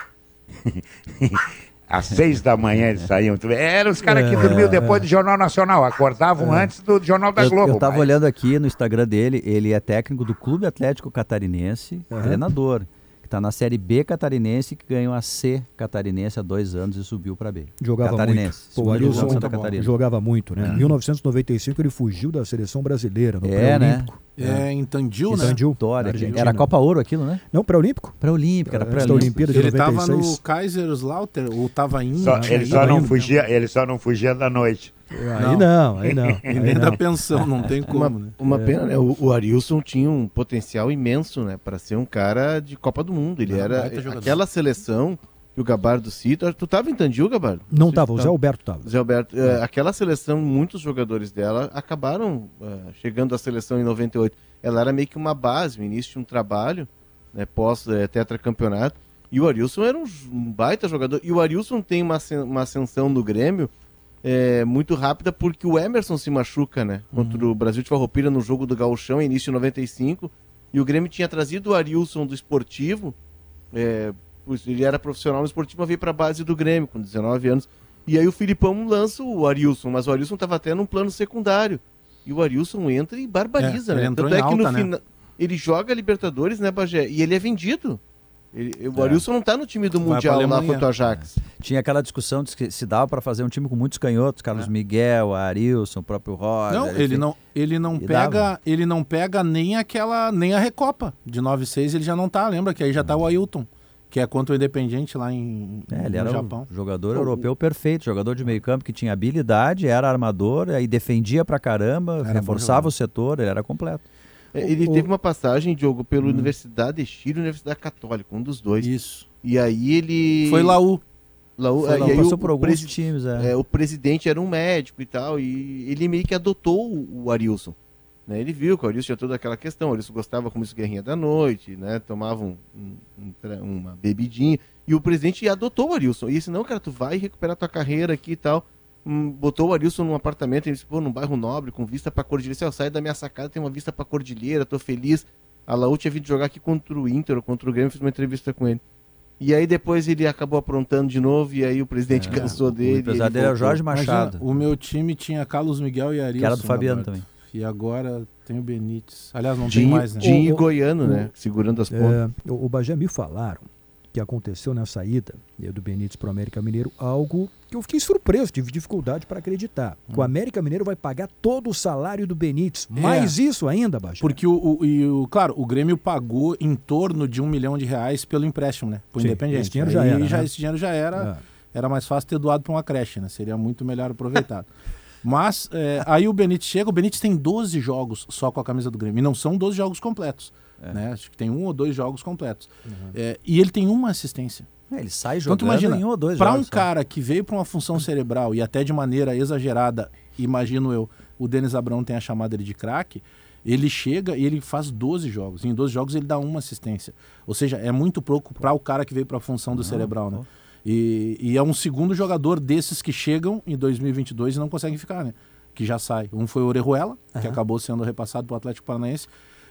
[laughs] Às seis da manhã eles saíam. Eram os caras que é, dormiam depois do Jornal Nacional, acordavam é. antes do Jornal da Globo. Eu estava olhando aqui no Instagram dele, ele é técnico do Clube Atlético Catarinense, uhum. treinador que está na Série B catarinense, que ganhou a C catarinense há dois anos e subiu para B. Jogava catarinense. muito. Pô, o Arilson jogava muito, né? Em é. 1995 ele fugiu da seleção brasileira no é, né? É, em Tandil, né? Tandil, Vitória, Era Copa Ouro aquilo, né? Não, pré-olímpico. Pré-olímpico, era pré-olímpico. Ele estava no Kaiserslautern, ou estava indo. Só, ele, só não fugia, ele só não fugia da noite. Aí não, aí não. [laughs] Aí nem da pensão, não tem como, uma, né? Uma é. pena, né? O, o, Arilson tinha um potencial imenso, né? Para ser um cara de Copa do Mundo. Ele não, era aquela seleção que o Gabardo cita. Tu tava em Tandil, Gabardo? Não tava, o Zé Alberto tava. Zé Alberto, é. aquela seleção, muitos jogadores dela acabaram uh, chegando à seleção em 98. Ela era meio que uma base, o início de um trabalho, né? Pós é, tetracampeonato. E o Arilson era um, um baita jogador. E o Arilson tem uma, uma ascensão no Grêmio é, muito rápida porque o Emerson se machuca, né? Contra uhum. o Brasil de Farroupilha no jogo do Gauchão, início de 95. E o Grêmio tinha trazido o Arilson do esportivo. É, ele era profissional no esportivo, mas veio para a base do Grêmio com 19 anos. E aí o Filipão lança o Arilson, mas o Arilson estava até num plano secundário. E o Arilson entra e barbariza, é, né? Tanto é que alta, no né? final. Ele joga Libertadores, né, Bagé? E ele é vendido. Ele, o é. Arilson não está no time do Mundial lá contra o Ajax. É. Tinha aquela discussão de que se dava para fazer um time com muitos canhotos, Carlos é. Miguel, Arilson, o próprio Roger. Não, ele não, ele não pega, ele não pega nem aquela, nem a Recopa de 9-6, ele já não tá, lembra que aí já tá o Ailton que é contra o Independente lá em é, ele no era Japão. Um jogador europeu perfeito, jogador de meio campo que tinha habilidade, era armador, aí defendia pra caramba, era reforçava o setor, ele era completo. É, ele o, teve uma passagem, Diogo, pela hum. Universidade de Chile e Universidade Católica, um dos dois. Isso. E aí ele. Foi Laú. Laú, Foi Laú. aí passou o, por alguns presi... times, é. é. O presidente era um médico e tal, e ele meio que adotou o, Arilson. Né? Ele viu que o Arilson tinha toda aquela questão, o Arilson gostava como isso guerrinha da noite, né? Tomava um, um, uma bebidinha, e o presidente adotou o Arilson. E disse, não, cara, tu vai recuperar tua carreira aqui e tal. Hum, botou o Arilson num apartamento, ele disse, pô, num bairro nobre, com vista pra Cordilheira. Disse, sai da minha sacada, tem uma vista pra Cordilheira, tô feliz. A Laú tinha vindo jogar aqui contra o Inter, ou contra o Grêmio, fiz uma entrevista com ele. E aí depois ele acabou aprontando de novo, e aí o presidente é, cansou dele. O pesadelo é o Jorge Machado. Imagina, o meu time tinha Carlos Miguel e Arilson. Que era do Fabiano também. E agora tem o Benítez. Aliás, não tem mais, né? Dinho e Goiano, né? Segurando as pontas. É, o, o Bagé me falaram que aconteceu na saída do Benítez para o América Mineiro, algo que eu fiquei surpreso, tive dificuldade para acreditar. Hum. Que o América Mineiro vai pagar todo o salário do Benítez. É. Mais isso ainda, Baixo. Porque, o, o, e o, claro, o Grêmio pagou em torno de um milhão de reais pelo empréstimo, né? Sim, Independente. Esse dinheiro já era. Já, né? Esse dinheiro já era. É. Era mais fácil ter doado para uma creche, né? Seria muito melhor aproveitado. [laughs] Mas é, aí o Benítez chega, o Benítez tem 12 jogos só com a camisa do Grêmio. E não são 12 jogos completos. É. Né? Acho que tem um ou dois jogos completos. Uhum. É, e ele tem uma assistência. É, ele sai jogando então, imagina, em um ou dois Para um só. cara que veio para uma função cerebral e até de maneira exagerada, imagino eu, o Denis Abrão tem a chamada ele de craque, ele chega e ele faz 12 jogos. Em 12 jogos ele dá uma assistência. Ou seja, é muito pouco para o cara que veio para a função do cerebral, né? E, e, é um segundo jogador desses que chegam em 2022 e não conseguem ficar, né? Que já sai. Um foi o Orejuela, uhum. que acabou sendo repassado para o Atlético Paranaense,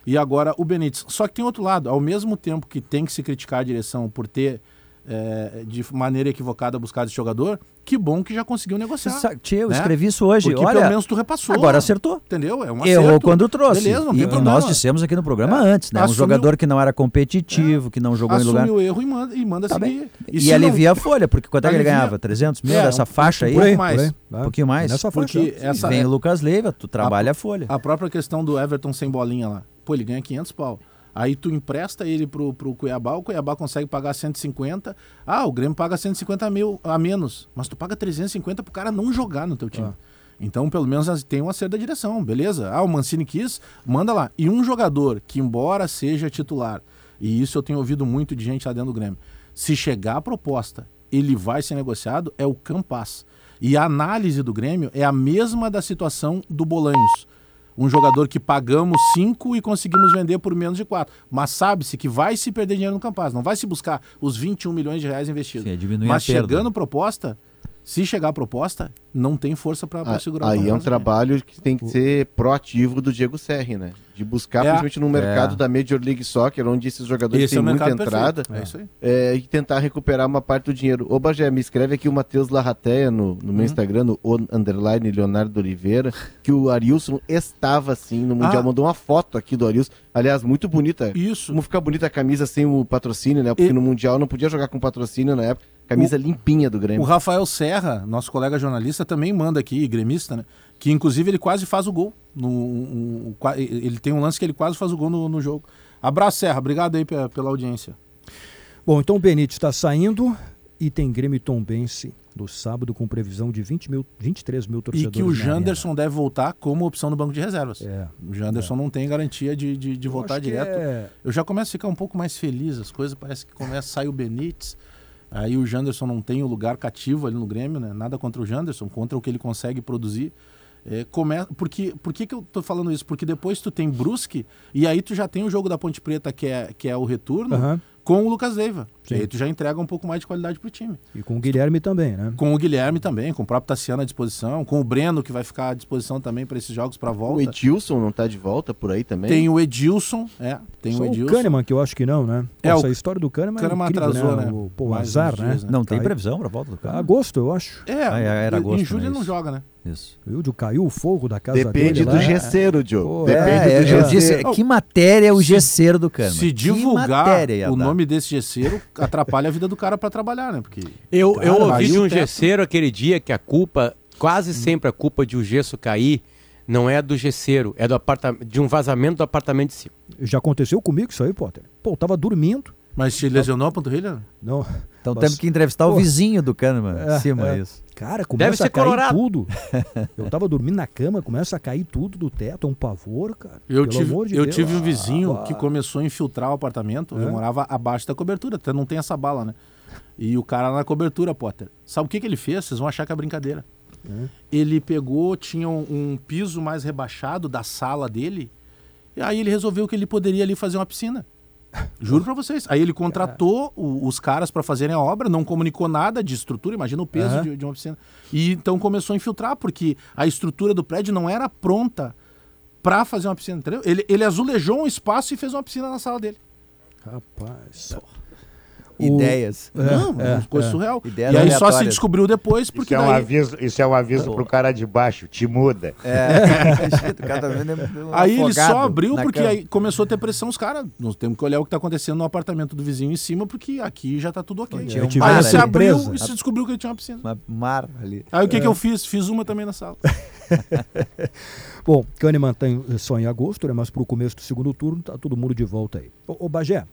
e agora o Benítez. Só que tem outro lado, ao mesmo tempo que tem que se criticar a direção por ter é, de maneira equivocada buscar esse jogador, que bom que já conseguiu negociar. Tia, eu né? escrevi isso hoje. Porque Olha, pelo menos tu repassou. Agora acertou. Entendeu? É um acerto. Errou quando trouxe. Beleza, não e, tem nós dissemos aqui no programa é. antes, né? Um jogador que não era competitivo, é. que não jogou Assume em lugar. Assume o erro e manda, e manda tá seguir. E, e alivia não... a folha, porque quanto é que ele ganhava? 300 mil é, dessa um, faixa aí? Um pouco mais. Um pouquinho mais. Nessa faixa. Porque essa, Vem o Lucas Leiva, tu trabalha a, a folha. A própria questão do Everton sem bolinha lá. Pô, ele ganha 500 pau. Aí tu empresta ele pro, pro Cuiabá, o Cuiabá consegue pagar 150. Ah, o Grêmio paga 150 mil a menos. Mas tu paga 350 pro cara não jogar no teu time. Ah. Então, pelo menos tem um acerto da direção, beleza? Ah, o Mancini quis, manda lá. E um jogador que, embora seja titular, e isso eu tenho ouvido muito de gente lá dentro do Grêmio, se chegar a proposta, ele vai ser negociado, é o Campas. E a análise do Grêmio é a mesma da situação do Bolanhos um jogador que pagamos 5 e conseguimos vender por menos de 4. Mas sabe-se que vai se perder dinheiro no Campaz, não vai se buscar os 21 milhões de reais investidos. Sim, Mas chegando proposta, se chegar a proposta, não tem força para ah, segurar Aí é um trabalho que tem que ser proativo do Diego Serri, né? De buscar, é. principalmente no mercado é. da Major League Soccer, onde esses jogadores Esse têm é muita entrada, é. é. e tentar recuperar uma parte do dinheiro. Ô, Bagé, me escreve aqui o Matheus Larrateia no, no meu uhum. Instagram, no underline Leonardo Oliveira, que o Arilson estava assim no Mundial. Ah. Mandou uma foto aqui do Arilson. Aliás, muito bonita. Isso. Como fica bonita a camisa sem o patrocínio, né? Porque e... no Mundial não podia jogar com patrocínio na época. Camisa o, limpinha do Grêmio. O Rafael Serra, nosso colega jornalista, também manda aqui, gremista, né? Que inclusive ele quase faz o gol. No, um, um, ele tem um lance que ele quase faz o gol no, no jogo. Abraço, Serra. Obrigado aí pela audiência. Bom, então o Benítez está saindo e tem Grêmio Tombense no sábado com previsão de 20 mil, 23 mil torcedores. E que o Janderson deve voltar como opção no banco de reservas. É, o Janderson é. não tem garantia de, de, de voltar direto. É... Eu já começo a ficar um pouco mais feliz, as coisas parece que começa a sair o Benítez. Aí o Janderson não tem o lugar cativo ali no Grêmio, né? Nada contra o Janderson, contra o que ele consegue produzir. É, come... Porque, por que, que eu tô falando isso? Porque depois tu tem Brusque e aí tu já tem o jogo da Ponte Preta, que é, que é o retorno. Uhum com o Lucas Leiva. Sim. E aí tu já entrega um pouco mais de qualidade pro time. E com o Guilherme também, né? Com o Guilherme também, com o próprio Tassiano à disposição, com o Breno que vai ficar à disposição também para esses jogos para volta. O Edilson não tá de volta por aí também? Tem o Edilson, é, tem Só o Edilson. o Kahneman que eu acho que não, né? É, Essa o... história do Kahneman, é Kahneman incrível, atrasou, né? né? O, pô, o azar, né? Dias, né? Não tem previsão para volta do Kahneman. Agosto, eu acho. É, ah, é era agosto. Em julho né? ele não joga, né? Isso. Viu? Caiu o fogo da casa Depende dele. do gesseiro, Diogo. Depende é, do é, gesseiro. que matéria é o gesseiro do Kahneman? Se divulgar o nome desse gesseiro, atrapalha a vida do cara para trabalhar, né? Porque, eu, cara, eu ouvi de um gesseiro aquele dia que a culpa, quase hum. sempre a culpa de o gesso cair, não é do gesseiro, é do de um vazamento do apartamento de cima. Já aconteceu comigo isso aí, Potter. Pô, eu tava dormindo. Mas te lesionou a panturrilha? Não. Então mas... temos que entrevistar Pô. o vizinho do Kahneman, é, cima é. isso. Cara, começa Deve ser a cair colorado. tudo. [laughs] Eu tava dormindo na cama, começa a cair tudo do teto, é um pavor, cara. Eu Pelo tive, de eu Deus. tive um vizinho ah, que começou a infiltrar o apartamento, é? eu morava abaixo da cobertura, até não tem essa bala, né? E o cara na cobertura, Potter. Sabe o que, que ele fez? Vocês vão achar que é brincadeira. É. Ele pegou, tinha um, um piso mais rebaixado da sala dele, e aí ele resolveu que ele poderia ali fazer uma piscina. Juro para vocês. Aí ele contratou o, os caras para fazerem a obra, não comunicou nada de estrutura, imagina o peso uhum. de, de, uma piscina. E então começou a infiltrar, porque a estrutura do prédio não era pronta para fazer uma piscina, entendeu? Ele, ele azulejou um espaço e fez uma piscina na sala dele. Rapaz. Porra ideias. É, não, é, coisa é. surreal. Ideias e aí só se descobriu depois porque. Isso é um aviso, isso é um aviso pro cara de baixo, te muda. É. [laughs] Tá aí ele só abriu porque aí começou a ter pressão os caras. Nós temos que olhar o que tá acontecendo no apartamento do vizinho em cima, porque aqui já tá tudo ok. Um aí você abriu e se descobriu que ele tinha uma piscina. Uma mar ali. Aí o que, que eu fiz? Fiz uma também na sala. [laughs] Bom, Kahneman tem só em agosto, né? Mas pro começo do segundo turno tá todo mundo de volta aí. Ô, ô Bagé,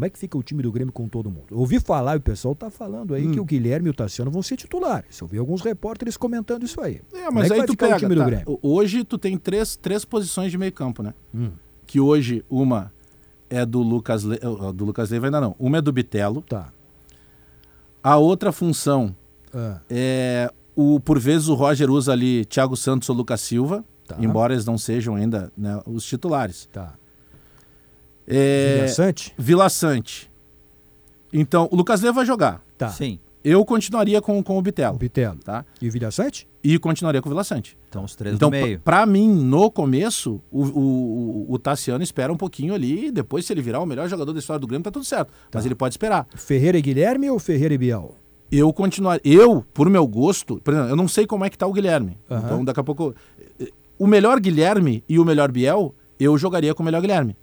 como é que fica o time do Grêmio com todo mundo? Eu ouvi falar, e o pessoal está falando aí hum. que o Guilherme e o Tassiano vão ser titulares. Eu vi alguns repórteres comentando isso aí. É, mas é aí tu pega, o time tá, do Grêmio? Hoje tu tem três, três posições de meio campo, né? Hum. Que hoje uma é do Lucas, Le... do Lucas Leiva ainda não. Uma é do Bitelo. Tá. A outra função ah. é o por vezes o Roger usa ali Thiago Santos ou Lucas Silva, tá. embora eles não sejam ainda né, os titulares. Tá. É, Vila Sante? Vila Sante. Então, o Lucas Leiva vai jogar. Tá. Sim. Eu continuaria com, com o Bitelo. Bitelo. Tá? E o Vila Sante? e continuaria com o Vila Sante. Então, os três então, do meio. Para mim, no começo, o, o, o, o, Tassiano espera um pouquinho ali, e depois, se ele virar o melhor jogador da história do Grêmio, tá tudo certo. Tá. Mas ele pode esperar. Ferreira e Guilherme ou Ferreira e Biel? Eu continuar. Eu, por meu gosto, por exemplo, eu não sei como é que tá o Guilherme. Uhum. Então, daqui a pouco. O melhor Guilherme e o melhor Biel, eu jogaria com o melhor Guilherme.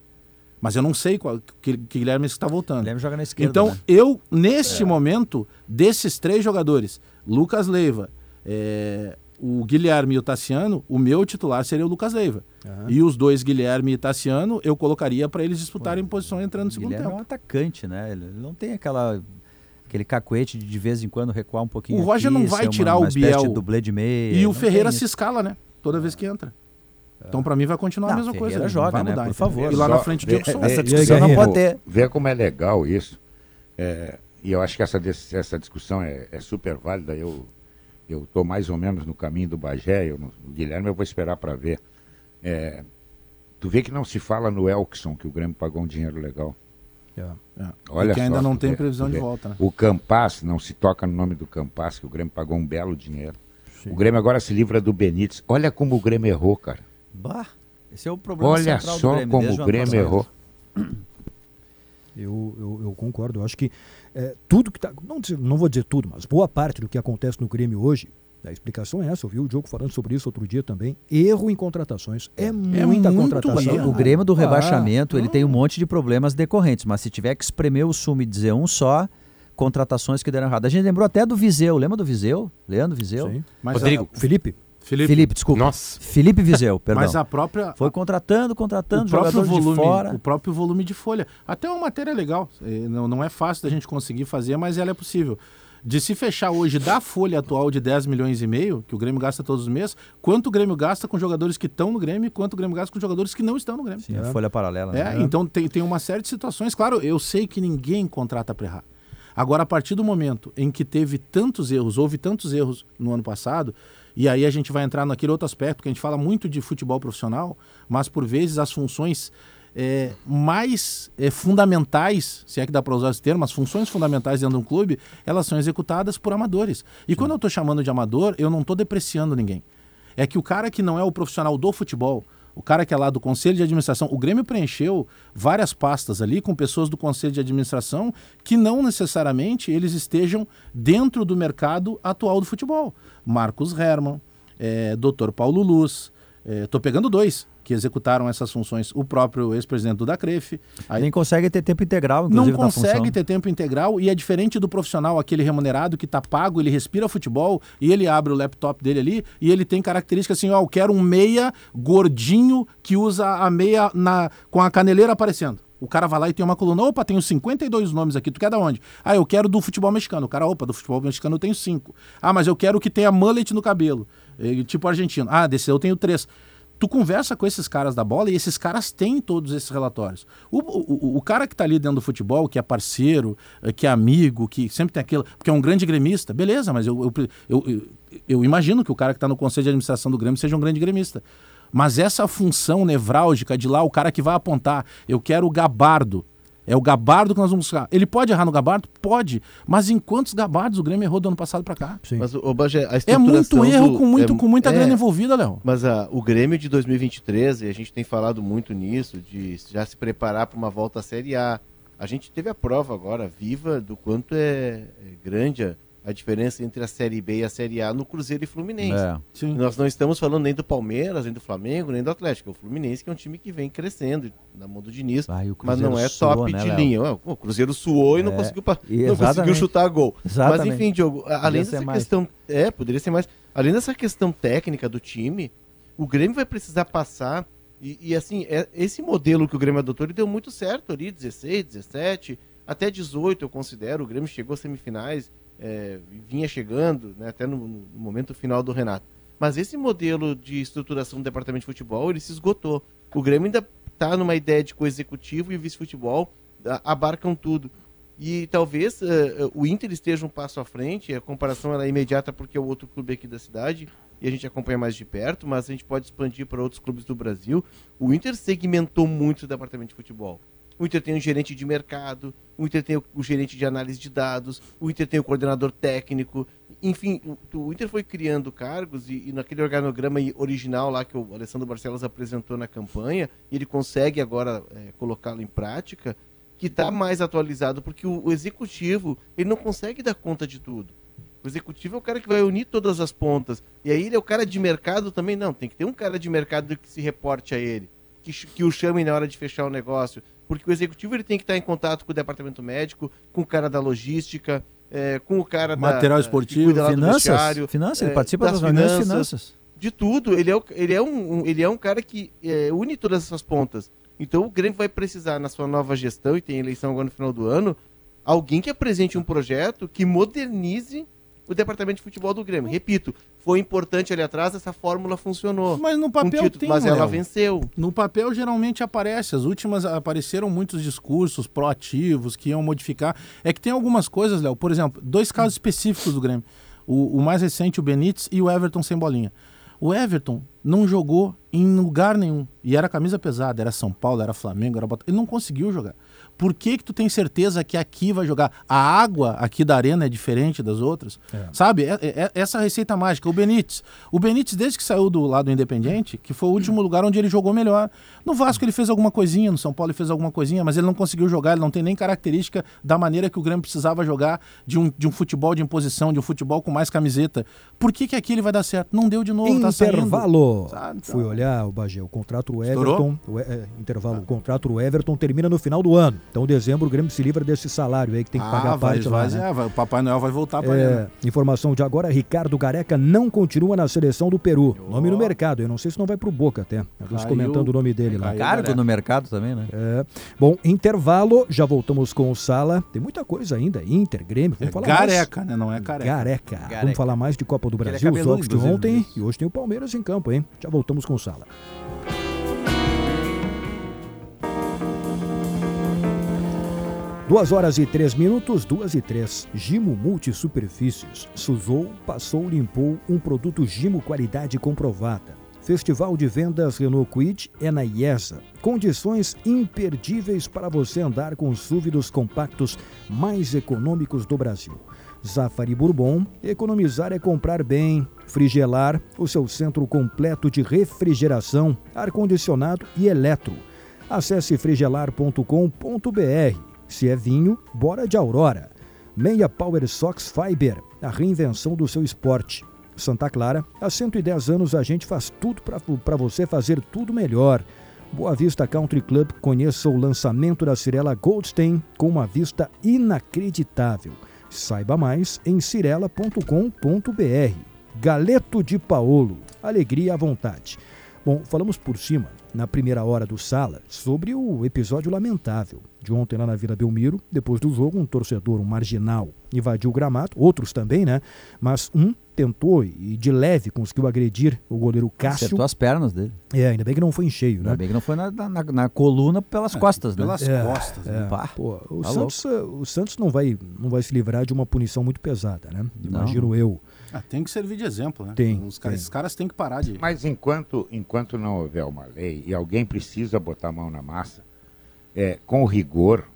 Mas eu não sei qual que, que Guilherme está voltando. Guilherme joga na esquerda. Então, né? eu, neste é. momento, desses três jogadores, Lucas Leiva, é, o Guilherme e o Tassiano, o meu titular seria o Lucas Leiva. Uhum. E os dois, Guilherme e Tassiano, eu colocaria para eles disputarem Pô, posição entrando no segundo Guilherme tempo. é um atacante, né? Ele não tem aquela aquele cacuete de de vez em quando recuar um pouquinho. O Roger aqui, não vai tirar uma, o Biel. dublê de meia, e o Ferreira se escala, né? Toda vez que entra. Então, para mim, vai continuar não, a mesma Ferreira coisa. joga, vai né? mudar, Por favor. E lá na frente o Diego Souza. Essa discussão não pode ter. Vê como é legal isso. É, e eu acho que essa, essa discussão é, é super válida. Eu eu estou mais ou menos no caminho do Bagé, eu, o Guilherme eu vou esperar para ver. É, tu vê que não se fala no Elkson, que o Grêmio pagou um dinheiro legal. É. É. Olha que ainda só, não tem vê, previsão de volta. Né? O Campas, não se toca no nome do Campas, que o Grêmio pagou um belo dinheiro. Sim. O Grêmio agora se livra do Benítez. Olha como o Grêmio errou, cara. Bah, esse é o problema Olha só Grêmio, como o Grêmio errou. Eu, eu, eu, concordo. Eu acho que é, tudo que está. Não, não vou dizer tudo, mas boa parte do que acontece no Grêmio hoje. A explicação é essa, eu vi o Diogo falando sobre isso outro dia também. Erro em contratações. É, é muita contratação. O Grêmio do rebaixamento, ah, ele tem um monte de problemas decorrentes, mas se tiver que espremer o sumo e dizer um só, contratações que deram errado. A gente lembrou até do Viseu, lembra do Viseu? Leandro Viseu? Sim. Mas Rodrigo. A, Felipe. Felipe. Felipe, desculpa. Nossa. Felipe Viseu, [laughs] perdão. Mas a própria. Foi contratando, contratando, o próprio volume, de fora. O próprio volume de folha. Até uma matéria legal. É, não, não é fácil da gente conseguir fazer, mas ela é possível. De se fechar hoje da folha atual de 10 milhões e meio, que o Grêmio gasta todos os meses, quanto o Grêmio gasta com jogadores que estão no Grêmio e quanto o Grêmio gasta com jogadores que não estão no Grêmio. Sim, é. a folha paralela. É, né? então tem, tem uma série de situações. Claro, eu sei que ninguém contrata para errar. Agora, a partir do momento em que teve tantos erros, houve tantos erros no ano passado, e aí a gente vai entrar naquele outro aspecto que a gente fala muito de futebol profissional, mas por vezes as funções é, mais é, fundamentais, se é que dá para usar esse termo, as funções fundamentais dentro de um clube, elas são executadas por amadores. E Sim. quando eu estou chamando de amador, eu não estou depreciando ninguém. É que o cara que não é o profissional do futebol, o cara que é lá do conselho de administração, o Grêmio preencheu várias pastas ali com pessoas do conselho de administração que não necessariamente eles estejam dentro do mercado atual do futebol. Marcos Herman, é, Dr. Paulo Luz, estou é, pegando dois que executaram essas funções, o próprio ex-presidente do Dacref. Aí, Nem consegue ter tempo integral, inclusive, Não consegue ter tempo integral e é diferente do profissional, aquele remunerado que está pago, ele respira futebol e ele abre o laptop dele ali e ele tem características assim, ó, eu quero um meia gordinho que usa a meia na, com a caneleira aparecendo. O cara vai lá e tem uma coluna, opa, tenho 52 nomes aqui, tu quer da onde? Ah, eu quero do futebol mexicano. O cara, opa, do futebol mexicano eu tenho cinco. Ah, mas eu quero que tenha mullet no cabelo, tipo argentino. Ah, desse eu tenho três tu conversa com esses caras da bola e esses caras têm todos esses relatórios. O, o, o cara que está ali dentro do futebol, que é parceiro, eh, que é amigo, que sempre tem aquilo, porque é um grande gremista, beleza, mas eu, eu, eu, eu imagino que o cara que está no conselho de administração do Grêmio seja um grande gremista. Mas essa função nevrálgica de lá, o cara que vai apontar, eu quero o gabardo, é o gabardo que nós vamos buscar. Ele pode errar no gabardo? Pode. Mas em quantos gabardos o Grêmio errou do ano passado para cá? Sim. Mas, o Bagé, a é muito erro do, com, muito, é, com muita é, grana envolvida, Léo. Mas a, o Grêmio de 2023, e a gente tem falado muito nisso, de já se preparar para uma volta à Série A. A gente teve a prova agora, viva, do quanto é, é grande a, a diferença entre a Série B e a Série A no Cruzeiro e Fluminense. É. Nós não estamos falando nem do Palmeiras, nem do Flamengo, nem do Atlético. É o Fluminense que é um time que vem crescendo na mão do Diniz, ah, mas não é suou, top né, de linha. O Cruzeiro suou e não, é, conseguiu, não conseguiu chutar gol. Exatamente. Mas enfim, Diogo, além poderia dessa questão... Mais. É, poderia ser mais. Além dessa questão técnica do time, o Grêmio vai precisar passar... E, e assim, é, esse modelo que o Grêmio adotou, ele deu muito certo ali, 16, 17, até 18 eu considero. O Grêmio chegou às semifinais é, vinha chegando, né, até no, no, momento final do Renato. Mas esse modelo de estruturação do departamento de futebol, ele se esgotou. O Grêmio ainda está numa ideia de co-executivo e vice-futebol abarcam tudo. E talvez uh, o Inter esteja um passo à frente, a comparação é imediata porque é o outro clube aqui da cidade e a gente acompanha mais de perto, mas a gente pode expandir para outros clubes do Brasil. O Inter segmentou muito o departamento de futebol. O Inter tem um gerente de mercado, o Inter tem o, o gerente de análise de dados, o Inter tem o coordenador técnico. Enfim, o, o Inter foi criando cargos e, e, naquele organograma original lá que o Alessandro Barcelos apresentou na campanha, ele consegue agora é, colocá-lo em prática, que está mais atualizado, porque o, o executivo ele não consegue dar conta de tudo. O executivo é o cara que vai unir todas as pontas. E aí ele é o cara de mercado também? Não, tem que ter um cara de mercado que se reporte a ele que, que o chamem na hora de fechar o negócio. Porque o executivo ele tem que estar em contato com o departamento médico, com o cara da logística, é, com o cara Material da, esportivo, finanças, finanças, ele é, participa das, das finanças, finanças. De tudo. Ele é, ele é, um, ele é um cara que é, une todas essas pontas. Então o Grêmio vai precisar, na sua nova gestão, e tem eleição agora no final do ano, alguém que apresente um projeto que modernize o departamento de futebol do Grêmio. Repito, foi importante ali atrás, essa fórmula funcionou. Mas no papel título, tem, Mas ela venceu. No papel geralmente aparece. As últimas apareceram muitos discursos proativos que iam modificar. É que tem algumas coisas, Léo. Por exemplo, dois casos específicos do Grêmio. O, o mais recente, o Benítez e o Everton sem bolinha. O Everton não jogou em lugar nenhum. E era camisa pesada, era São Paulo, era Flamengo, era Botafogo. Ele não conseguiu jogar. Por que que tu tem certeza que aqui vai jogar? A água aqui da arena é diferente das outras? É. Sabe? É, é, é essa receita mágica. O Benítez. O Benítez, desde que saiu do lado independente, que foi o último lugar onde ele jogou melhor. No Vasco ele fez alguma coisinha, no São Paulo ele fez alguma coisinha, mas ele não conseguiu jogar, ele não tem nem característica da maneira que o Grêmio precisava jogar de um, de um futebol de imposição, de um futebol com mais camiseta. Por que que aqui ele vai dar certo? Não deu de novo, Intervalo. Tá. Fui olhar, o Bagé, o contrato do Everton, o, é, intervalo, ah. o contrato do Everton termina no final do ano. Então, dezembro, o Grêmio se livra desse salário aí que tem que ah, pagar a parte vai, lá. Né? É, vai, o Papai Noel vai voltar para é, Informação de agora, Ricardo Gareca não continua na seleção do Peru. Oh. Nome no mercado, eu não sei se não vai pro Boca até. Estamos comentando o nome dele lá. Cargo no mercado também, né? É. Bom, intervalo, já voltamos com o Sala. Tem muita coisa ainda, Inter, Grêmio, vamos é falar Gareca, mais. né? Não é careca. Gareca. Gareca. Vamos falar mais de Copa do Brasil, os jogos de ontem. E hoje tem o Palmeiras em campo, hein? Já voltamos com o Sala. Duas horas e três minutos, duas e três. Gimo Multisuperfícies. Suzou, passou, limpou um produto Gimo qualidade comprovada. Festival de Vendas Renault Quid é na IESA. Condições imperdíveis para você andar com os SUV compactos mais econômicos do Brasil. Zafari Bourbon, economizar é comprar bem. Frigelar, o seu centro completo de refrigeração, ar-condicionado e eletro. Acesse frigelar.com.br. Se é vinho, bora de Aurora. Meia Power Sox Fiber, a reinvenção do seu esporte. Santa Clara, há 110 anos a gente faz tudo para você fazer tudo melhor. Boa Vista Country Club, conheça o lançamento da Cirela Goldstein com uma vista inacreditável. Saiba mais em cirela.com.br. Galeto de Paolo, alegria à vontade. Bom, falamos por cima, na primeira hora do Sala, sobre o episódio lamentável de ontem lá na Vila Belmiro. Depois do jogo, um torcedor, um marginal, invadiu o gramado, outros também, né? Mas um tentou e de leve conseguiu agredir o goleiro Cássio. Acertou as pernas dele. É, ainda bem que não foi em cheio, né? Ainda bem que não foi na, na, na coluna pelas é, costas, né? Pelas é, costas. É. Né? Pô, o, tá Santos, o Santos não vai, não vai se livrar de uma punição muito pesada, né? Imagino não. eu. Ah, tem que servir de exemplo, né? Tem. Os caras, Esses caras têm que parar de. Mas enquanto, enquanto não houver uma lei e alguém precisa botar a mão na massa, é, com rigor,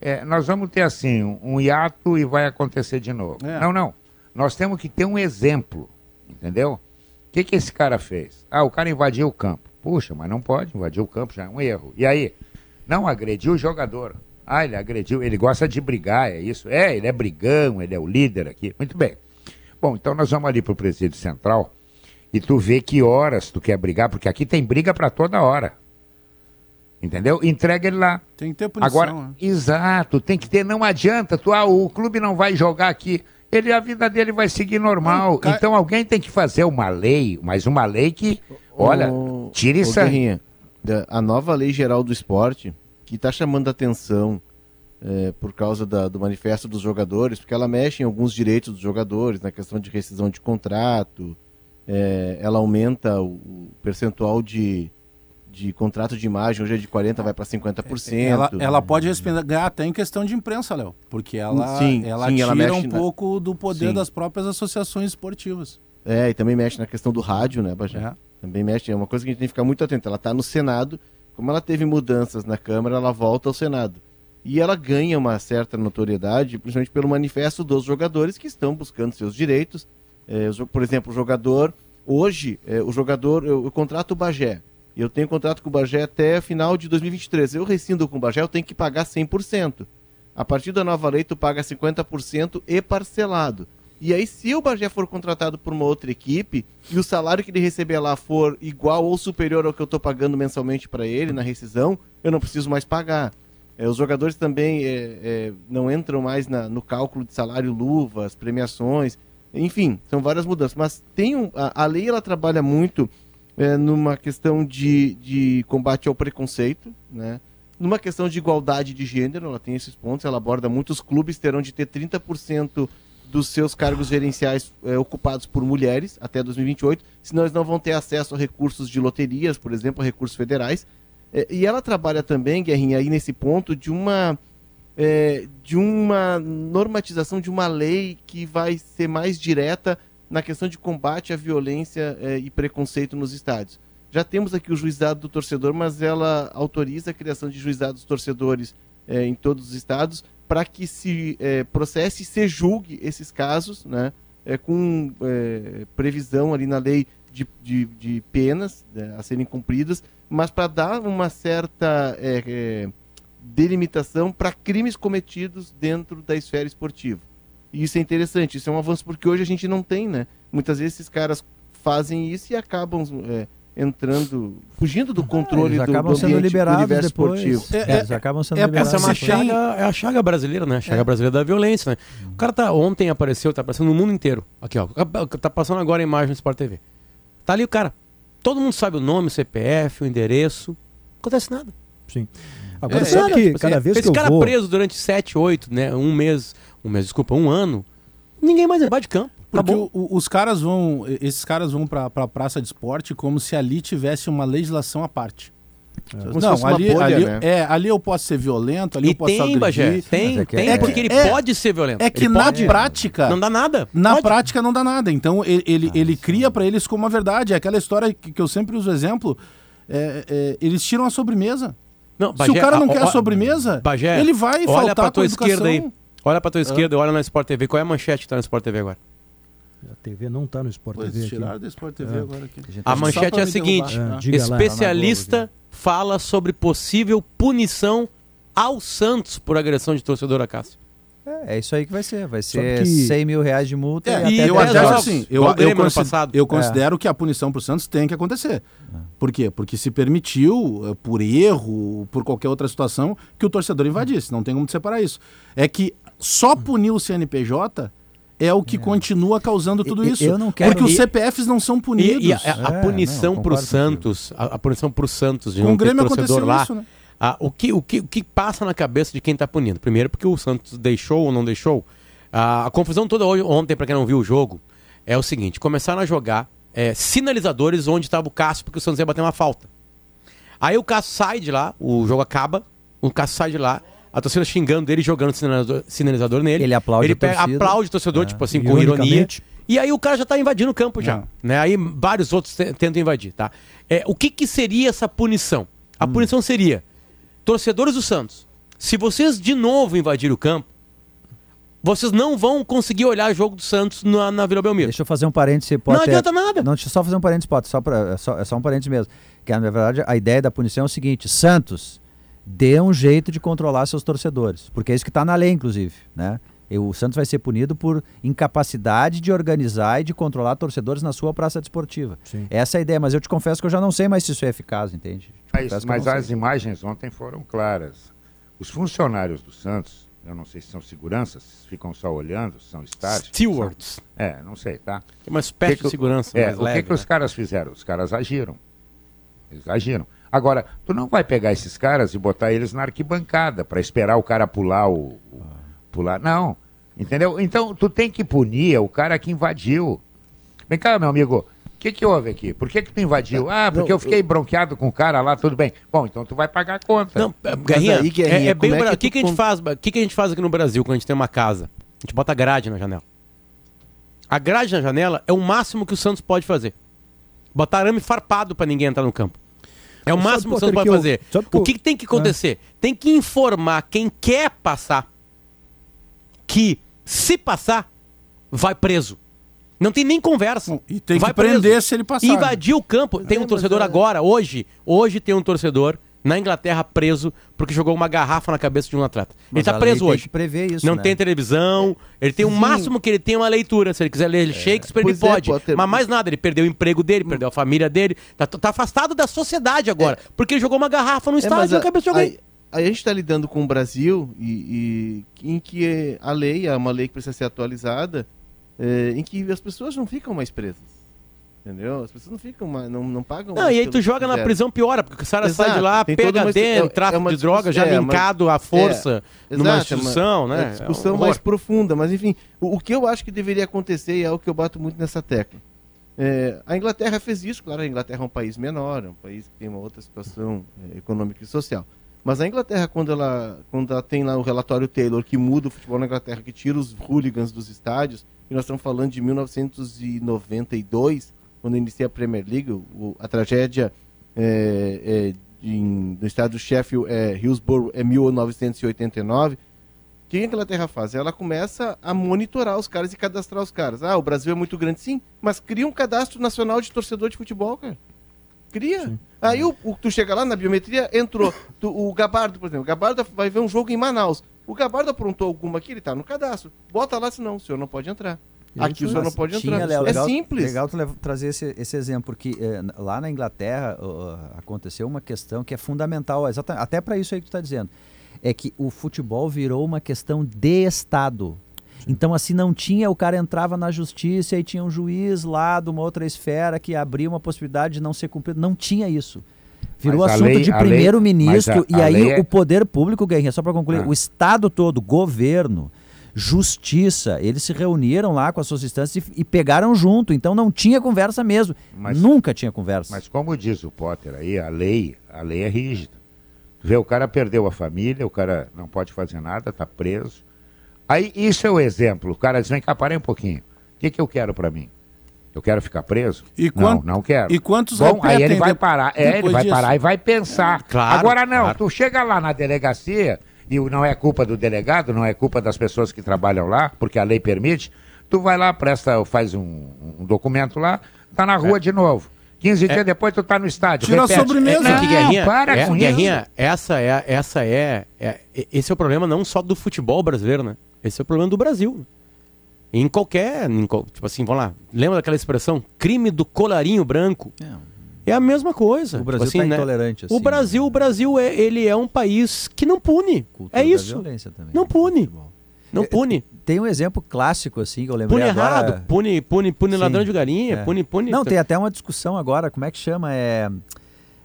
é, nós vamos ter assim um, um, hiato e vai acontecer de novo. É. Não, não. Nós temos que ter um exemplo, entendeu? O que, que esse cara fez? Ah, o cara invadiu o campo. Puxa, mas não pode invadir o campo, já é um erro. E aí? Não, agrediu o jogador. Ah, ele agrediu, ele gosta de brigar, é isso? É, ele é brigão, ele é o líder aqui. Muito bem. Bom, então nós vamos ali para o presídio central e tu vê que horas tu quer brigar, porque aqui tem briga para toda hora. Entendeu? Entrega ele lá. Tem que ter punição. Agora, né? exato, tem que ter, não adianta, tu, ah, o clube não vai jogar aqui. Ele, a vida dele vai seguir normal. Não, Então alguém tem que fazer uma lei, mas uma lei que, olha, o, tire isso aí. A nova lei geral do esporte, que está chamando a atenção é, por causa da, do manifesto dos jogadores, porque ela mexe em alguns direitos dos jogadores, na questão de rescisão de contrato, é, ela aumenta o, o, percentual de, de contrato de imagem, hoje é de 40%, vai para 50%. Ela, ela pode respingar até em questão de imprensa, Léo, porque ela, sim, ela sim, tira ela um pouco do poder sim. das próprias associações esportivas. É, e também mexe na questão do rádio, né, Bajé? É. Também mexe, é uma coisa que a gente tem que ficar muito atento. Ela está no Senado, Como ela teve mudanças na Câmara, ela volta ao Senado. E ela ganha uma certa notoriedade, principalmente pelo manifesto dos jogadores que estão buscando seus direitos. É, por exemplo, o jogador, hoje, é, o jogador, eu, eu contrato o Bagé. Eu tenho contrato com o Bagé até final de 2023. Eu rescindo com o Bagé, eu tenho que pagar 100%. A partir da nova lei, tu paga 50% e parcelado. E aí, se o Bagé for contratado por uma outra equipe e o salário que ele receber lá for igual ou superior ao que eu estou pagando mensalmente para ele na rescisão, eu não preciso mais pagar. É, os jogadores também é, é, não entram mais na, no cálculo de salário luvas, premiações, enfim, são várias mudanças. Mas tem um, a, a lei ela trabalha muito numa questão de, de combate ao preconceito, né? numa questão de igualdade de gênero, ela tem esses pontos, ela aborda muitos clubes terão de ter 30% dos seus cargos gerenciais é, ocupados por mulheres até 2028, senão eles não vão ter acesso a recursos de loterias, por exemplo, a recursos federais. É, e ela trabalha também, Guerrinha, aí nesse ponto de uma é, de uma normatização de uma lei que vai ser mais direta na questão de combate à violência é, e preconceito nos estádios. Já temos aqui o juizado do torcedor, mas ela autoriza a criação de juizados torcedores é, em todos os estados para que se é, processe e se julgue esses casos, né, é, com previsão ali na lei de, de, de penas né, a serem cumpridas, mas para dar uma certa é, é, delimitação para crimes cometidos dentro da esfera esportiva. E isso é interessante, isso é um avanço porque hoje a gente não tem, né? Muitas vezes esses caras fazem isso e acabam é, entrando, fugindo do controle eles do, acabam do sendo liberados do depois. esportivo. É, é, eles acabam sendo é, liberados. Essa é, uma depois. chaga, é a chaga brasileira, né? A chaga brasileira da violência, né? O cara tá, ontem apareceu, tá aparecendo no mundo inteiro. Aqui, ó. Tá passando agora a imagem no Sport TV. Tá ali o cara. Todo mundo sabe o nome, o CPF, o endereço. Não acontece nada. Sim. Agora, sabe que cada vez Esse que eu cara vou... preso durante 7, 8, né? Um mês, um mês, desculpa, um ano. Ninguém mais vai de campo. Porque o- os caras vão, esses caras vão pra, pra praça de esporte como se ali tivesse uma legislação à parte. Se Não, ali, bolha, ali, né? é, ali eu posso ser violento, ali E eu posso tem, Bagé. agredir. Tem, é tem, é porque ele é- pode ser violento. É que Ele na pode. prática, Não dá nada. na Pode. prática não dá nada. Então ele, ele, ele cria pra eles como uma verdade. É aquela história que, que eu sempre uso exemplo. é, é, eles tiram a sobremesa. Não, Se o cara não ó, quer a sobremesa, Bagé, ele vai olha faltar pra com tua a esquerda aí. Olha pra tua esquerda, olha na Sport TV. Qual é a manchete que tá na Sport TV agora? A TV não tá no Sport Pois, TV aqui. tiraram da Sport TV É. agora aqui. A Só manchete pra é a seguinte: derrubar. É, lá. especialista fala sobre possível punição ao Santos por agressão de torcedor a Cássio. É, é isso aí que vai ser. Vai ser que- 100 mil reais de multa É, e até eu 10 até jogos. assim, eu, o eu, Grêmio ano consi- passado. eu considero que a punição pro Santos tem que acontecer. Por quê? Porque se permitiu, eh, por erro, por qualquer outra situação, que o torcedor invadisse. Não tem como separar isso. É que só punir o CNPJ é o que continua causando tudo isso. eu não quero- Porque os CPFs não são punidos. E, e a, a É, punição pro concordo Santos, a, a punição pro Santos de Com não o ter Grêmio torcedor aconteceu lá, isso, né? ah, o, que, o, que, o que passa na cabeça de quem tá punindo? Primeiro, porque o Santos deixou ou não deixou. Ah, a confusão toda hoje, ontem, pra quem não viu o jogo, é o seguinte: começaram a jogar é, sinalizadores onde estava o Cássio, porque o Santos ia bater uma falta. Aí o Cássio sai de lá, o jogo acaba, o Cássio sai de lá, a torcida xingando ele, jogando sinalizador, sinalizador nele. Ele aplaude ele pega, torcida. aplaude o torcedor, tipo assim, com ironia. E aí o cara já tá invadindo o campo já. Né? Aí vários outros te- tentam invadir, tá? É, o que, que seria essa punição? A punição seria, torcedores do Santos, se vocês de novo invadirem o campo, vocês não vão conseguir olhar o jogo do Santos na, na Vila Belmiro. Deixa eu fazer um parêntese. Não Potter. adianta nada. Não, deixa eu só fazer um parênteses, Potter, só pra, é, só, é só um parênteses mesmo. Que, na verdade, a ideia da punição é o seguinte: Santos, dê um jeito de controlar seus torcedores. Porque é isso que está na lei, inclusive. Né? E o Santos vai ser punido por incapacidade de organizar e de controlar torcedores na sua praça desportiva. Sim. Essa é a ideia, mas eu te confesso que eu já não sei mais se isso é eficaz, entende? Te Mas, mas as sei. imagens ontem foram claras. Os funcionários do Santos, eu não sei se são seguranças, se ficam só olhando, se são estáticos. Stewards. são- É, não sei, tá? É uma espécie Que que de o- segurança É, mais o leve. que, que os né? caras fizeram? Os caras agiram. Eles agiram. Agora, tu não vai pegar esses caras e botar eles na arquibancada para esperar o cara pular o, o- pular. Não. Entendeu? Então, tu tem que punir o cara que invadiu. Vem cá, meu amigo. O que, que houve aqui? Por que, que tu invadiu? Ah, porque eu fiquei bronqueado com o cara lá, tudo bem. Bom, então tu vai pagar a conta. Não, é, Guerrinha, aí, Guerrinha, é, é bem como é que que, que a gente faz? O que, que a gente faz aqui no Brasil quando a gente tem uma casa? A gente bota grade na janela. A grade na janela é o máximo que o Santos pode fazer. Botar arame farpado pra ninguém entrar no campo. É o máximo que você pode fazer. o que, que, tem que acontecer? É. Tem que informar quem quer passar que, se passar, vai preso. Não tem nem conversa. E tem vai que prender preso. se ele passar. Invadir o campo. Tem um torcedor é... agora, hoje. Hoje tem um torcedor na Inglaterra preso porque jogou uma garrafa na cabeça de um atleta. Mas ele está preso hoje. prever isso, não né? tem televisão. Ele tem o máximo que ele tem é uma leitura. Se ele quiser ler é. Shakespeare, pois ele é, pode. Ter... Mas mais nada, ele perdeu o emprego dele, hum. perdeu a família dele. Tá, tá afastado da sociedade agora. É. Porque ele jogou uma garrafa no é, estádio na cabeça de alguém. Aí, aí a gente está lidando com o Brasil e, e, em que a lei é uma lei que precisa ser atualizada, é, em que as pessoas não ficam mais presas. Entendeu? As pessoas não ficam, não, não pagam. Não, e aí tu joga na prisão piora, porque o cara sai de lá, pega uma, dentro, é, tráfico é de droga, já é, linkado à força é, numa exato, instituição, uma, né? É discussão mais profunda, mas enfim, o, o, que eu acho que deveria acontecer, e é o que eu bato muito nessa tecla. É, a Inglaterra fez isso, claro, a Inglaterra é um país menor, é um país que tem uma outra situação é, econômica e social. Mas a Inglaterra, quando ela, quando ela tem lá o relatório Taylor, que muda o futebol na Inglaterra, que tira os hooligans dos estádios, e nós estamos falando de 1992, quando inicia a Premier League, o, a tragédia é, é, em, no estado do Sheffield, é, Hillsborough, é 1989. O que a Inglaterra faz? Ela começa a monitorar os caras e cadastrar os caras. Ah, o Brasil é muito grande, sim, mas cria um cadastro nacional de torcedor de futebol, cara. Cria. Sim. Aí o, o, tu chega lá na biometria, entrou. Tu, o Gabardo, por exemplo, o Gabardo vai ver um jogo em Manaus. O Gabardo aprontou alguma aqui, ele tá no cadastro. Bota lá, senão o senhor não pode entrar. Aqui o senhor não pode entrar. Léo, é legal, simples. Legal tu trazer esse, esse exemplo, porque é, lá na Inglaterra uh, aconteceu uma questão que é fundamental, até para isso aí que tu está dizendo. É que o futebol virou uma questão de Estado. Então, assim, não tinha, o cara entrava na justiça e tinha um juiz lá de uma outra esfera que abria uma possibilidade de não ser cumprido. Não tinha isso. Virou mas assunto lei, de primeiro-ministro e aí é... o poder público, Guerrinha, só para concluir, ah. o Estado todo, governo, justiça. Eles se reuniram lá com as suas instâncias e, e pegaram junto. Então não tinha conversa mesmo. Mas, Nunca tinha conversa. Mas como diz o Potter aí, a lei, a lei é rígida. Tu vê, o cara perdeu a família, o cara não pode fazer nada, tá preso. Aí isso é o exemplo. O cara diz, vem cá, parei um pouquinho. O que, que eu quero para mim? Eu quero ficar preso? E não, não quero. E quantos Bom, aí ele vai parar. É, ele vai disso? parar e vai pensar. É, claro, Agora não, claro. tu chega lá na delegacia, e não é culpa do delegado, não é culpa das pessoas que trabalham lá, porque a lei permite, tu vai lá, presta, faz um, um documento lá, tá na rua é. de novo. 15 é. dias depois tu tá no estádio. Tira repete. a sobremesa. É, não, Guerrinha, para é, com Guerrinha, isso. essa é, essa é, é, esse é o problema não só do futebol brasileiro, né? Esse é o problema do Brasil. Em qualquer, em, tipo assim, vamos lá, lembra daquela expressão, crime do colarinho branco? É. É a mesma coisa. O Brasil tipo assim, tá intolerante assim. O Brasil, né? o Brasil é, ele é um país que não pune. Cultura é isso. Não pune. Não é, pune. Tem um exemplo clássico, assim, que eu lembrei pune agora. errado, pune, pune, pune Sim, ladrão de galinha, é. pune, pune... Não, tem até uma discussão agora, como é que chama? É,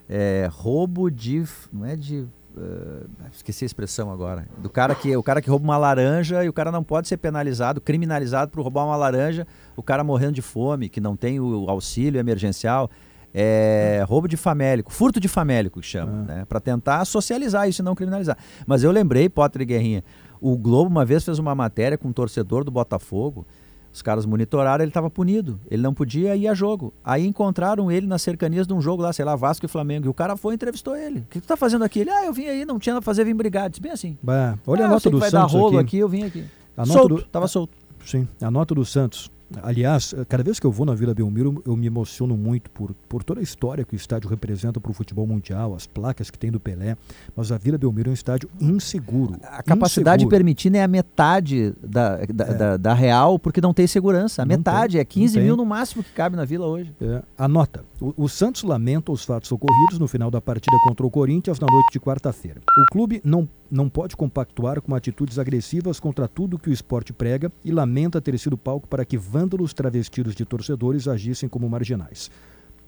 é roubo de... não é de... Uh, esqueci a expressão agora. Do cara que o cara que rouba uma laranja e o cara não pode ser penalizado, criminalizado por roubar uma laranja, o cara morrendo de fome, que não tem o auxílio emergencial é, roubo de famélico, furto de famélico que chama, ah. né? Para tentar socializar isso e não criminalizar. Mas eu lembrei, Potter e Guerrinha, o Globo uma vez fez uma matéria com um torcedor do Botafogo, os caras monitoraram, ele estava punido. Ele não podia ir a jogo. Aí encontraram ele nas cercanias de um jogo lá, sei lá, Vasco e Flamengo. E o cara foi e entrevistou ele. O que tu tá fazendo aqui? Ele, ah, eu vim aí, não tinha nada a fazer, vim brigar. Disse bem assim. Bah, olha ah, a nota do vai Santos. dar rolo aqui. aqui, eu vim aqui. A solto, do... tava solto. Sim, a nota do Santos. Aliás, cada vez que eu vou na Vila Belmiro, eu me emociono muito por, por toda a história que o estádio representa para o futebol mundial, as placas que tem do Pelé. Mas a Vila Belmiro é um estádio inseguro. A capacidade inseguro. permitida é a metade da, da, é. da, da, real, porque não tem segurança. A não metade, tem, é 15 mil no máximo que cabe na Vila hoje. É. Anota: o, o Santos lamenta os fatos ocorridos no final da partida contra o Corinthians na noite de quarta-feira. O clube não não pode compactuar com atitudes agressivas contra tudo que o esporte prega e lamenta ter sido palco para que vândalos travestidos de torcedores agissem como marginais.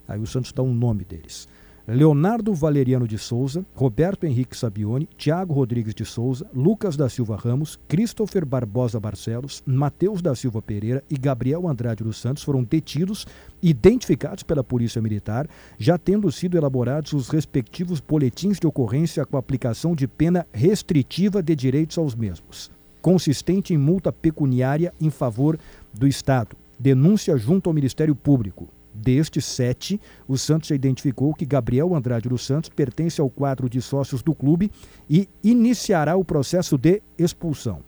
Aí o Santos dá um nome deles. Leonardo Valeriano de Souza, Roberto Henrique Sabione, Tiago Rodrigues de Souza, Lucas da Silva Ramos, Christopher Barbosa Barcelos, Matheus da Silva Pereira e Gabriel Andrade dos Santos foram detidos, identificados pela Polícia Militar, já tendo sido elaborados os respectivos boletins de ocorrência com aplicação de pena restritiva de direitos aos mesmos, consistente em multa pecuniária em favor do Estado, denúncia junto ao Ministério Público Destes sete, o Santos identificou que Gabriel Andrade dos Santos pertence ao quadro de sócios do clube e iniciará o processo de expulsão.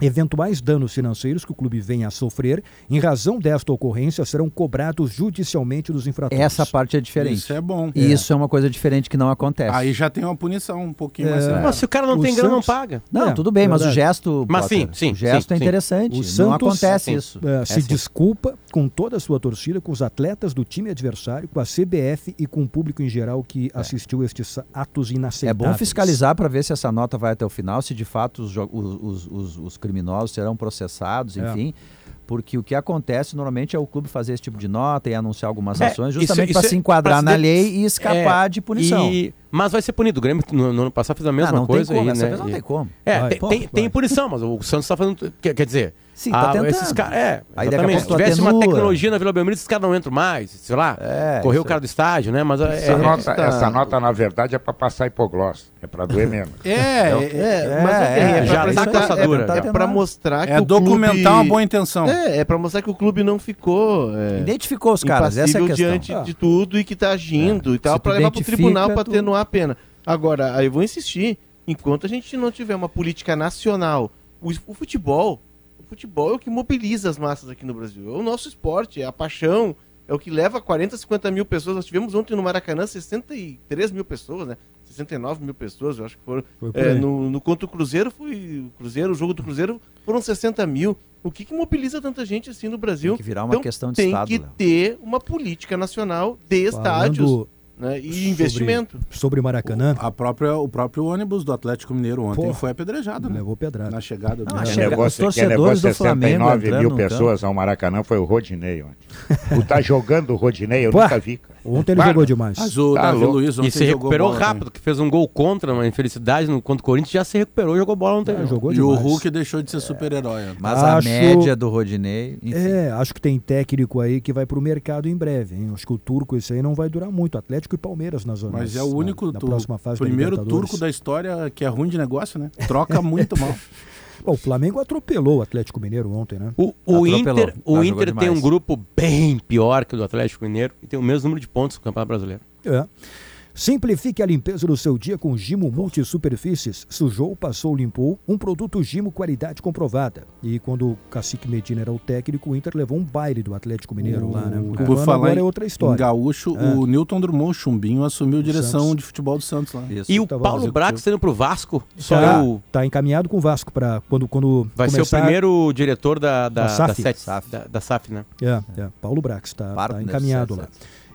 Eventuais danos financeiros que o clube venha a sofrer em razão desta ocorrência serão cobrados judicialmente dos infratores. Essa parte é diferente. Isso é bom. E é. isso é uma coisa diferente que não acontece. Aí já tem uma punição um pouquinho é. mais. Mas se o cara não o tem grana, não paga. Não, é, tudo bem, mas o gesto. Mas sim, sim. O gesto sim, é interessante. O não Santos, acontece sim. isso. É, se assim. desculpa com toda a sua torcida, com os atletas do time adversário, com a CBF e com o público em geral que é. assistiu estes atos inaceitáveis. É bom fiscalizar para ver se essa nota vai até o final, se de fato os, os, os, os criminosos serão processados, é. enfim. É. Porque o que acontece normalmente é o clube fazer esse tipo de nota e anunciar algumas é, ações justamente para se enquadrar na lei e escapar é, de punição. E, mas vai ser punido. O Grêmio no, no ano passado fez a mesma não, coisa. Tem como, aí, né? não tem como. É, vai, tem, pô, tem, tem, punição, mas o Santos está fazendo. Quer, quer dizer, Sim, tá ah, tentando. Esses caras, é, Aí exatamente. Se tivesse uma tecnologia na Vila Belmiro, esses caras não entram mais, sei lá, é, correr o cara do estádio, né? Mas essa, é, nota, é, essa nota, na verdade, é para passar hipoglós, é para doer menos. É, é, é, mas é, é, já tá com dura. É para mostrar que é documentar clube... uma boa intenção. É, é para mostrar que o clube não ficou identificou os caras, essa é a questão. diante ah. de tudo e que tá agindo e tal para levar pro tribunal para atenuar a pena. Agora, aí eu vou insistir, enquanto a gente não tiver uma política nacional, o futebol futebol é o que mobiliza as massas aqui no Brasil. É o nosso esporte, é a paixão, é o que leva 40, 50 mil pessoas. Nós tivemos ontem no Maracanã 63 mil pessoas, né? 69 mil pessoas, eu acho que foram. É, no, no contra o Cruzeiro foi. O Cruzeiro, o jogo do Cruzeiro foram 60 mil. O que, que mobiliza tanta gente assim no Brasil? Tem que virar uma então, questão de tem Estado. Tem que ter uma política nacional de Falando... estádios né? E investimento. Sobre Maracanã. O, a própria, o próprio ônibus do Atlético Mineiro ontem Porra, foi apedrejado. Né? Levou pedrada. Na chegada do Não, chega, negócio, Os torcedores do Flamengo 69 mil pessoas ao Maracanã foi o Rodinei ontem. o tá jogando o Rodinei, eu Pô, nunca vi, cara. Ontem ele jogou demais. Mas o tá Davi louco. Luiz ontem E se recuperou rápido, que fez um gol contra uma infelicidade no, contra o Corinthians, já se recuperou e jogou bola ontem. É, jogou e demais. o Hulk deixou de ser super-herói. Mas acho... a média do Rodinei... Enfim. É, acho que tem técnico aí que vai pro mercado em breve. Hein? Acho que o turco, esse aí não vai durar muito. Atlético e Palmeiras nas zonas. Mas é o único, na, na próxima fase primeiro turco da história que é ruim de negócio, né? Troca muito [laughs] mal. Bom, o Flamengo atropelou o Atlético Mineiro ontem, né? O, o Inter, o Inter tem um grupo bem pior que o do Atlético Mineiro e tem o mesmo número de pontos no Campeonato Brasileiro. É. Simplifique a limpeza do seu dia com Gimo Multisuperfícies. Sujou, passou, limpou. Um produto Gimo qualidade comprovada. E quando o Cacique Medina era o técnico, o Inter levou um baile do Atlético Mineiro o... lá, né? Por falar agora é outra história. Em Gaúcho, é. o Newton Drummond Chumbinho assumiu direção Santos. de futebol do Santos lá. Isso. E o tá Paulo Brax indo pro Vasco. Só tá, o... tá encaminhado com o Vasco para quando, quando Vai começar... ser o primeiro diretor da, da, da, SAF. Da, SAF. da, da SAF, né? É, é. Paulo Brax tá, tá encaminhado lá.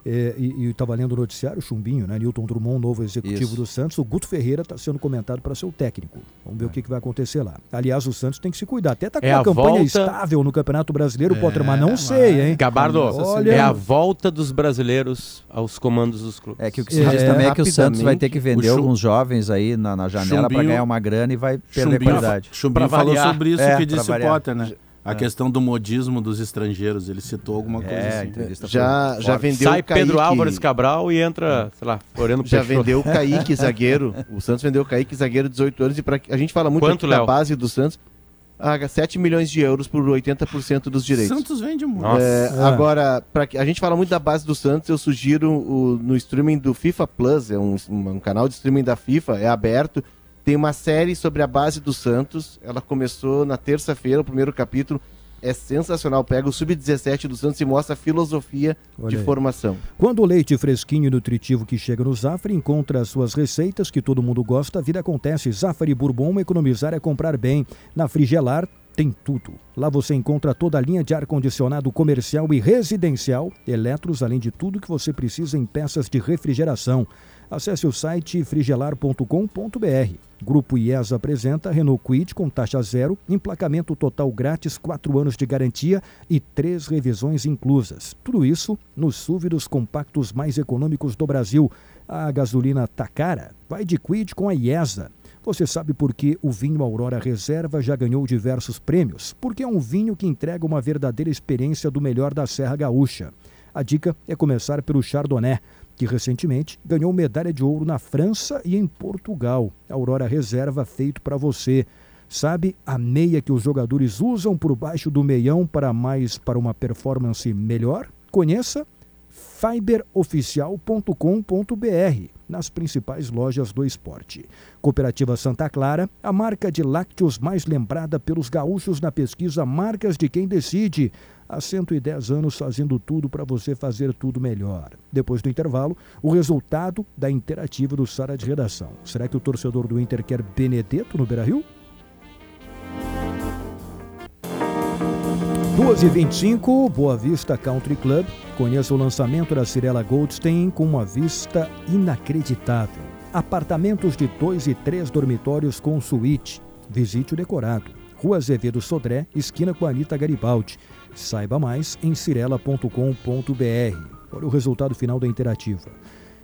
É, e estava lendo o noticiário, Chumbinho, né? Newton Drummond, novo executivo Isso. do Santos. O Guto Ferreira está sendo comentado para ser o técnico. Vamos ver é. o que, que, vai acontecer lá. Aliás, o Santos tem que se cuidar. Até está com é uma campanha volta... estável no Campeonato Brasileiro, é, Potter, mas não sei, hein? Gabardo, Olha... é a volta dos brasileiros aos comandos dos clubes. É que o que se diz também é que o Santos vai ter que vender alguns jovens aí na, na janela para ganhar uma grana e vai perder Chumbinho, qualidade. Chumbinho falou sobre isso é, que disse o Potter, né? A é. questão do modismo dos estrangeiros, ele citou alguma coisa é, assim. Já, já vendeu Sai Pedro Álvares Cabral e entra, sei lá, Floriano Já vendeu o Kaique, [laughs] zagueiro. O Santos vendeu o Kaique, zagueiro, 18 anos. E pra, a gente fala muito Quanto, da base do Santos. Ah, 7 milhões de euros por 80% dos direitos. Santos vende muito. É, é. Agora, pra, a gente fala muito da base do Santos, eu sugiro o, no streaming do FIFA Plus, é um, um canal de streaming da FIFA, é aberto tem uma série sobre a base do Santos. Ela começou na terça-feira, o primeiro capítulo. É sensacional. Pega o sub-17 do Santos e mostra a filosofia Olha de aí. formação. Quando o leite fresquinho e nutritivo que chega no Zafari encontra as suas receitas que todo mundo gosta, a vida acontece. Zafari Bourbon, economizar é comprar bem. Na Frigelar tem tudo. Lá você encontra toda a linha de ar-condicionado comercial e residencial, eletros, além de tudo que você precisa em peças de refrigeração. Acesse o site frigelar.com.br. Grupo IES apresenta Renault Quid com taxa zero, emplacamento total grátis, 4 anos de garantia e três revisões inclusas. Tudo isso nos súvidos compactos mais econômicos do Brasil. A gasolina tá cara? Vai de Quid com a IESA. Você sabe por que o vinho Aurora Reserva já ganhou diversos prêmios? Porque é um vinho que entrega uma verdadeira experiência do melhor da Serra Gaúcha. A dica é começar pelo Chardonnay que recentemente ganhou medalha de ouro na França e em Portugal. Aurora Reserva feito para você. Sabe a meia que os jogadores usam por baixo do meião para mais para uma performance melhor? Conheça fiberoficial.com.br, nas principais lojas do esporte. Cooperativa Santa Clara, a marca de lácteos mais lembrada pelos gaúchos na pesquisa Marcas de Quem Decide. Há 110 anos fazendo tudo para você fazer tudo melhor. Depois do intervalo, o resultado da interativa do Sara de Redação. Será que o torcedor do Inter quer Benedetto no Beira-Rio? 2h25, Boa Vista Country Club. Conheça o lançamento da Cirela Goldstein com uma vista inacreditável. Apartamentos de dois e três dormitórios com suíte. Visite o decorado. Rua Azevedo Sodré, esquina com Anitta Garibaldi. Saiba mais em cirela.com.br. Olha o resultado final da interativa.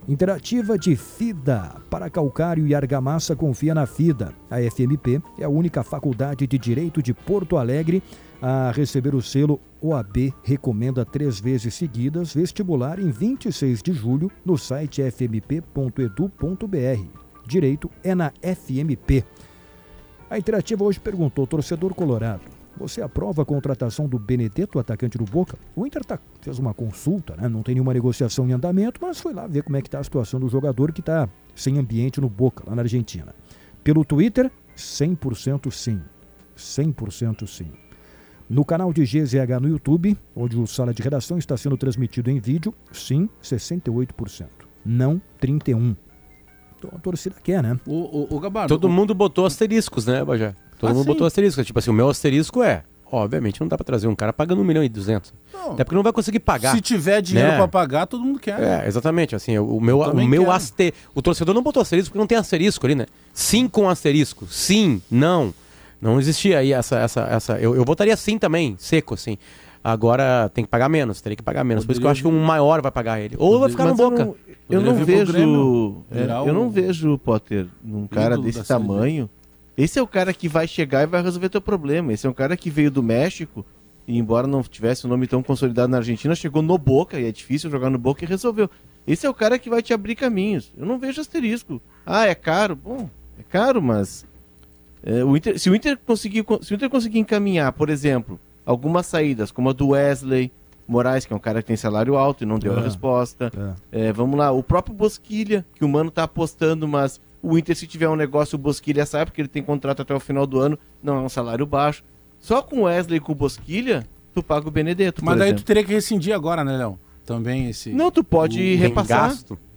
Interativa de FIDA. Para calcário e argamassa, confia na FIDA. A FMP é a única faculdade de Direito de Porto Alegre a receber o selo OAB recomenda três vezes seguidas vestibular em 26 de julho no site fmp.edu.br. Direito é na FMP. A Interativa hoje perguntou, torcedor colorado, você aprova a contratação do Benedetto, atacante do Boca? O Inter tá, fez uma consulta, né? não tem nenhuma negociação em andamento, mas foi lá ver como é que está a situação do jogador que está sem ambiente no Boca, lá na Argentina. Pelo Twitter, 100% sim. 100% sim. No canal de GZH no YouTube, onde o Sala de Redação está sendo transmitido em vídeo, sim, 68%. Não 31%. Então a torcida quer, né? O, o, o Gabardo, Todo o... mundo botou asteriscos, né, Bajé? Todo ah, mundo sim. botou asteriscos. Tipo assim, o meu asterisco é Obviamente não dá para trazer um cara pagando 1 milhão e 200. Não. Até porque não vai conseguir pagar. Se tiver dinheiro né? para pagar, todo mundo quer. É, exatamente. Assim, o meu, o meu aster... O torcedor não botou asterisco porque não tem asterisco ali, né? Sim com asterisco. Sim, não. Não existia aí essa. essa, essa eu, eu votaria sim também, seco, assim. Agora tem que pagar menos, teria que pagar menos. Poderia Por isso que eu acho que um maior vai pagar ele. Ou vai ficar no boca. Eu não, eu não vejo. É, eu não vejo, Potter, um cara desse tamanho. Esse é o cara que vai chegar e vai resolver teu problema. Esse é um cara que veio do México e, embora não tivesse um nome tão consolidado na Argentina, chegou no Boca, e é difícil jogar no Boca e resolveu. Esse é o cara que vai te abrir caminhos. Eu não vejo asterisco. Ah, é caro? Bom, é caro, mas é, o Inter, se, o Inter conseguir, se o Inter conseguir encaminhar, por exemplo, algumas saídas, como a do Wesley Moraes, que é um cara que tem salário alto e não deu é, a resposta. É. É, vamos lá, o próprio Bosquilha, que o Mano tá apostando, mas o Inter, se tiver um negócio, o Bosquilha sai, porque ele tem contrato até o final do ano, não é um salário baixo. Só com o Wesley e com o Bosquilha, tu paga o Benedetto. Mas daí exemplo. tu teria que rescindir agora, né, Léo? Também esse. Não, tu pode repassar.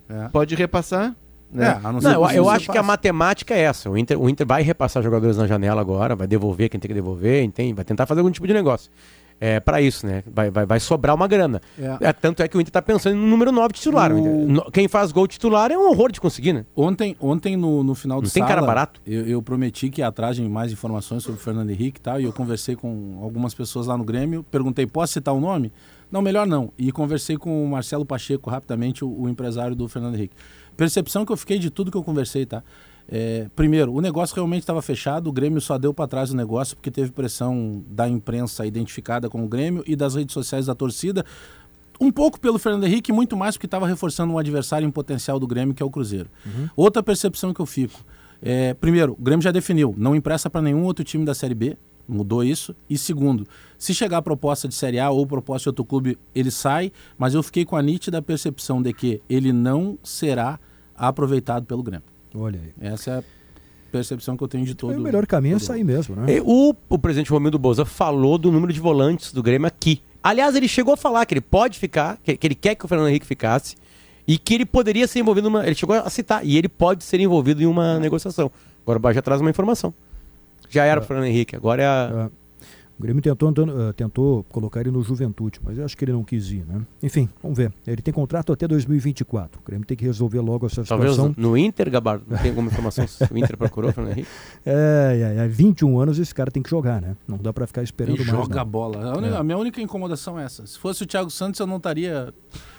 É. Pode repassar. Né? É, não, não eu, eu acho que a matemática é essa. O Inter, o Inter vai repassar jogadores na janela agora, vai devolver quem tem que devolver, entende? vai tentar fazer algum tipo de negócio. É para isso, né? Vai, vai, vai sobrar uma grana. É. é. tanto é que o Inter está pensando no número 9 titular. O... Quem faz gol titular é um horror de conseguir, né? Ontem, ontem no, no final do Não tem cara barato. Eu, eu, prometi que ia atrás de mais informações sobre o Fernando Henrique e tal, e eu conversei com algumas pessoas lá no Grêmio, perguntei, posso citar o nome? Não, melhor não. E conversei com o Marcelo Pacheco rapidamente, o, o empresário do Fernando Henrique. Percepção que eu fiquei de tudo que eu conversei, tá? É, primeiro, o negócio realmente estava fechado, o Grêmio só deu para trás o negócio porque teve pressão da imprensa identificada com o Grêmio e das redes sociais da torcida. Um pouco pelo Fernando Henrique, muito mais porque estava reforçando um adversário em potencial do Grêmio, que é o Cruzeiro. Uhum. Outra percepção que eu fico. É, primeiro, o Grêmio já definiu, não empresta para nenhum outro time da Série B, mudou isso. E segundo, se chegar a proposta de Série A ou proposta de outro clube, ele sai, mas eu fiquei com a nítida percepção de que ele não será aproveitado pelo Grêmio. Olha aí. Essa é a percepção que eu tenho de todo. o melhor caminho é sair mesmo, né? O, o presidente Romildo Boza falou do número de volantes do Grêmio aqui. Aliás, ele chegou a falar que ele pode ficar, que, que ele quer que o Fernando Henrique ficasse e que ele poderia ser envolvido numa. Ele chegou a citar, e ele pode ser envolvido em uma negociação. Agora o Bajé traz uma informação. Já era é. o Fernando Henrique, agora é a. O Grêmio tentou, uh, tentou colocar ele no Juventude, mas eu acho que ele não quis ir, né? Enfim, vamos ver. Ele tem contrato até 2024. O Grêmio tem que resolver logo essa Talvez situação. no Inter, Gabardo, não tem alguma informação se [laughs] o Inter procurou, Fernando Henrique? É, é, é, 21 anos esse cara tem que jogar, né? Não dá para ficar esperando e mais. joga a bola. A, única, é. a minha única incomodação é essa. Se fosse o Thiago Santos, eu não estaria...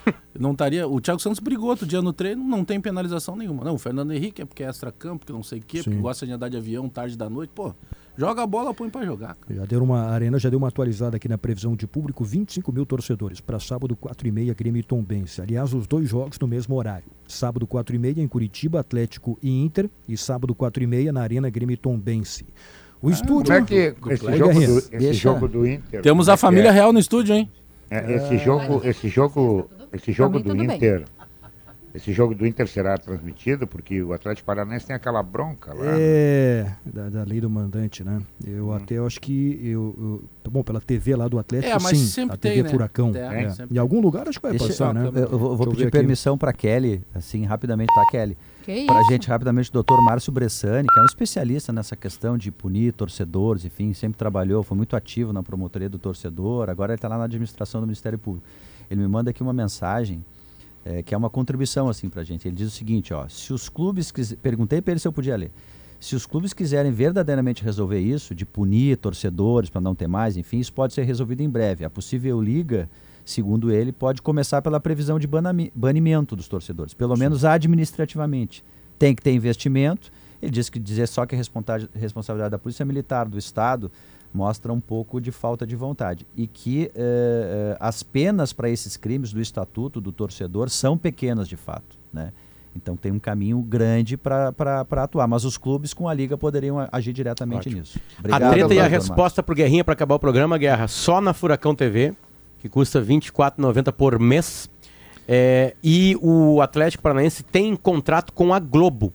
[laughs] não estaria... O Thiago Santos brigou outro dia no treino, não tem penalização nenhuma. Não, o Fernando Henrique é porque é extra-campo, porque não sei o quê, Sim. porque gosta de andar de avião tarde da noite. Pô... Joga a bola, põe para jogar. Já deu uma a arena já deu uma atualizada aqui na previsão de público, 25 mil torcedores para sábado 4 e meia Grêmio e Tombense. Aliás, os dois jogos no mesmo horário. Sábado 4 e meia em Curitiba, Atlético e Inter e sábado 4 e meia na arena Grêmio e Tombense. O ah, estúdio. Como é que esse, jogo do, esse jogo do, Inter? Temos a família é? real no estúdio, hein? É, esse jogo, esse jogo esse jogo do Inter. Bem. Esse jogo do Inter será transmitido porque o Atlético Paranaense tem aquela bronca lá. É, né? da, da, lei do mandante, né? Eu hum. até acho que eu, eu, tá bom pela TV lá do Atlético, é, mas sim, sempre a TV tem, né? Furacão. É, é. Em algum lugar acho que vai Deixa, passar, né? Eu, eu vou, vou pedir permissão para Kelly, assim, rapidamente, tá, Kelly? Para a gente, rapidamente, o doutor Márcio Bressani, que é um especialista nessa questão de punir torcedores, enfim, sempre trabalhou, foi muito ativo na promotoria do torcedor, agora ele está lá na administração do Ministério Público. Ele me manda aqui uma mensagem é, que é uma contribuição assim para a gente. Ele diz o seguinte, ó, se os clubes quis... perguntei para ele se eu podia ler. Se os clubes quiserem verdadeiramente resolver isso, de punir torcedores para não ter mais, enfim, isso pode ser resolvido em breve. A possível liga, segundo ele, pode começar pela previsão de banimento dos torcedores, pelo Sim. menos administrativamente. Tem que ter investimento. Ele disse que dizer só que a responsabilidade da polícia militar do estado mostra um pouco de falta de vontade. E que eh, eh, as penas para esses crimes do estatuto do torcedor são pequenas de fato. Né? Então tem um caminho grande para atuar. Mas os clubes com a liga poderiam agir diretamente Ótimo. nisso. Obrigado, a treta e a resposta para o Guerrinha para acabar o programa, Guerra, só na Furacão TV, que custa R$ 24,90 por mês. É, e o Atlético Paranaense tem contrato com a Globo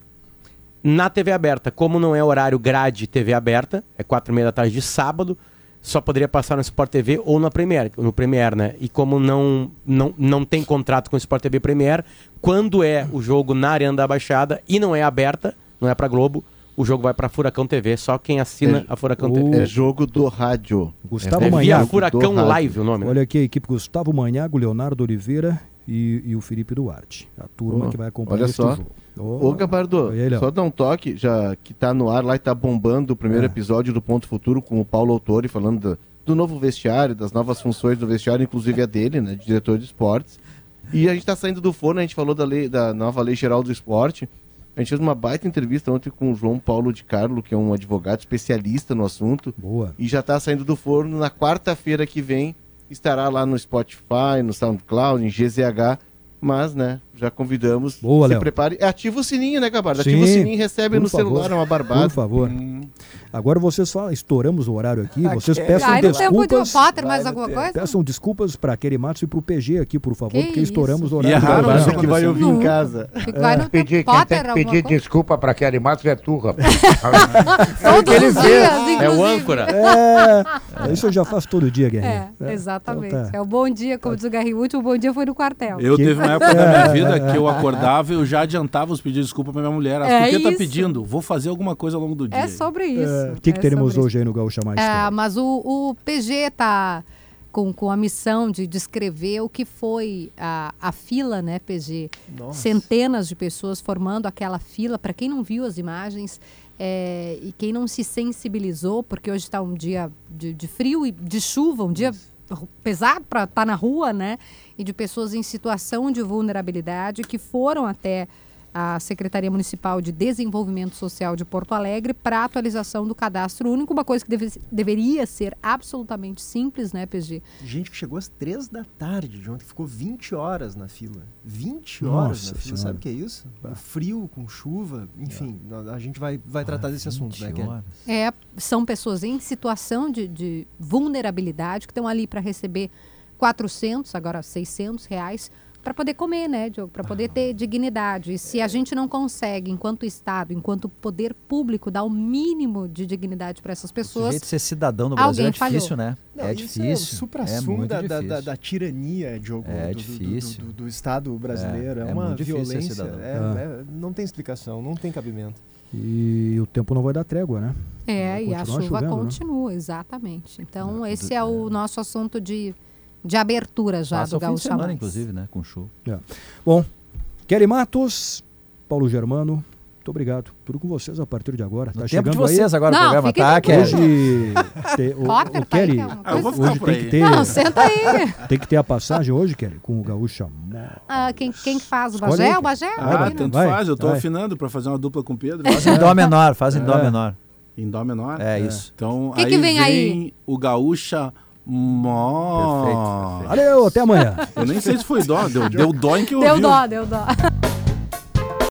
na TV aberta. Como não é horário grade TV aberta, é quatro e meia da tarde de sábado, só poderia passar no Sport TV ou na Premiere, no Premiere, né? E como não, não, não tem contrato com o Sport TV Premiere, quando é o jogo na Arena da Baixada e não é aberta, não é para Globo, o jogo vai para Furacão TV, só quem assina é, a Furacão TV. É jogo do rádio. Gustavo é, Manhago. Via Furacão Live o nome. Né? Olha aqui a equipe Gustavo Manhago, Leonardo Oliveira e, e o Felipe Duarte. A turma oh, que vai acompanhar olha só. jogo. Oh, Ô, Gabardo, só dar um toque, já que tá no ar lá e tá bombando o primeiro é. episódio do Ponto Futuro com o Paulo Autori falando do, do, novo vestiário, das novas funções do vestiário, inclusive a dele, né, de diretor de esportes. E a gente tá saindo do forno, a gente falou da, lei, da nova Lei Geral do Esporte. A gente fez uma baita entrevista ontem com o João Paulo de Carlo, que é um advogado especialista no assunto. Boa. E já tá saindo do forno. Na quarta-feira que vem estará lá no Spotify, no SoundCloud, em GZH mas, né, já convidamos. Boa, Se Léo. prepare. Ativa o sininho, né, Gabardo? Ativa o sininho e recebe no favor. celular, é uma barbada. Por favor. Hum. Agora vocês falam, estouramos o horário aqui, vocês peçam Ai, desculpas. Tempo de mais alguma coisa? Peçam desculpas para Kelly Matos e para o PG aqui, por favor, que porque isso? estouramos o horário. E é raro você que vai ouvir em casa. É. Pedir, quem tem que pedir desculpa para Kelly Matos é tu, rapaz. [laughs] Todos os dias, É o âncora. É, [laughs] isso eu já faço todo dia, Guerrinho. É, exatamente. Então tá. É o bom dia, como diz o Guerrinho, o último bom dia foi no quartel. Eu teve uma época [laughs] da minha vida que eu acordava e eu já adiantava os pedidos de desculpa para minha mulher. É Por que tá pedindo? Vou fazer alguma coisa ao longo do dia. É sobre isso. O que, que teremos hoje aí no Gaúcha Mais? É, mas o, o PG está com, com a missão de descrever o que foi a, a fila, né, PG? Nossa. Centenas de pessoas formando aquela fila. Para quem não viu as imagens é, e quem não se sensibilizou, porque hoje está um dia de, de, frio e de chuva, um dia pesado para estar tá na rua, né? E de pessoas em situação de vulnerabilidade que foram até a Secretaria Municipal de Desenvolvimento Social de Porto Alegre para atualização do cadastro único, uma coisa que deve, deveria ser absolutamente simples, né, PG? Gente que chegou às três da tarde de ontem, ficou 20 horas na fila. 20 horas Nossa na fila, sabe o que é isso? Ah. Frio, com chuva, enfim, é. a gente vai, vai tratar ah, desse assunto, né? Horas. É, são pessoas em situação de, de vulnerabilidade que estão ali para receber 400, agora 600 reais para poder comer, né, Diogo? Para poder ter dignidade. E se a gente não consegue, enquanto Estado, enquanto poder público, dar o mínimo de dignidade para essas pessoas. O jeito de ser cidadão no Brasil é difícil, falhou. né? Não, é difícil. É o supra-sumo é da, da, da, da, tirania, Diogo. É do, difícil. Do, do, do Estado brasileiro. É, é uma violência. É, ah. não tem explicação, não tem cabimento. E o tempo não vai dar trégua, né? É, e a chuva chovendo, né? continua, né? exatamente. Então, esse é o nosso assunto de de abertura já Passa do Gaúcho semana, Mais. inclusive, né? Com show. É. Bom, Kelly Matos, Paulo Germano, muito obrigado. Tudo com vocês a partir de agora. Tá chegando de vocês aí. agora Não, o programa, tá? Que hoje te, o, Potter, o Kelly, tá aí, hoje tem que ter. Não, senta aí. Tem que ter a passagem hoje, Kelly, com o Gaúcha. Ah, quem, quem faz o Bagé? É o Bagé? Ah, ah tanto vai, faz. Eu tô vai. afinando para fazer uma dupla com o Pedro. Faz em dó menor, faz em dó é. menor. Em dó menor? É, isso. Então, que aí que vem, vem aí? o Gaúcha Mó. Perfeito, perfeito. Valeu, até amanhã. Eu nem sei se foi dó, deu, deu dó em que eu Deu dó, deu dó.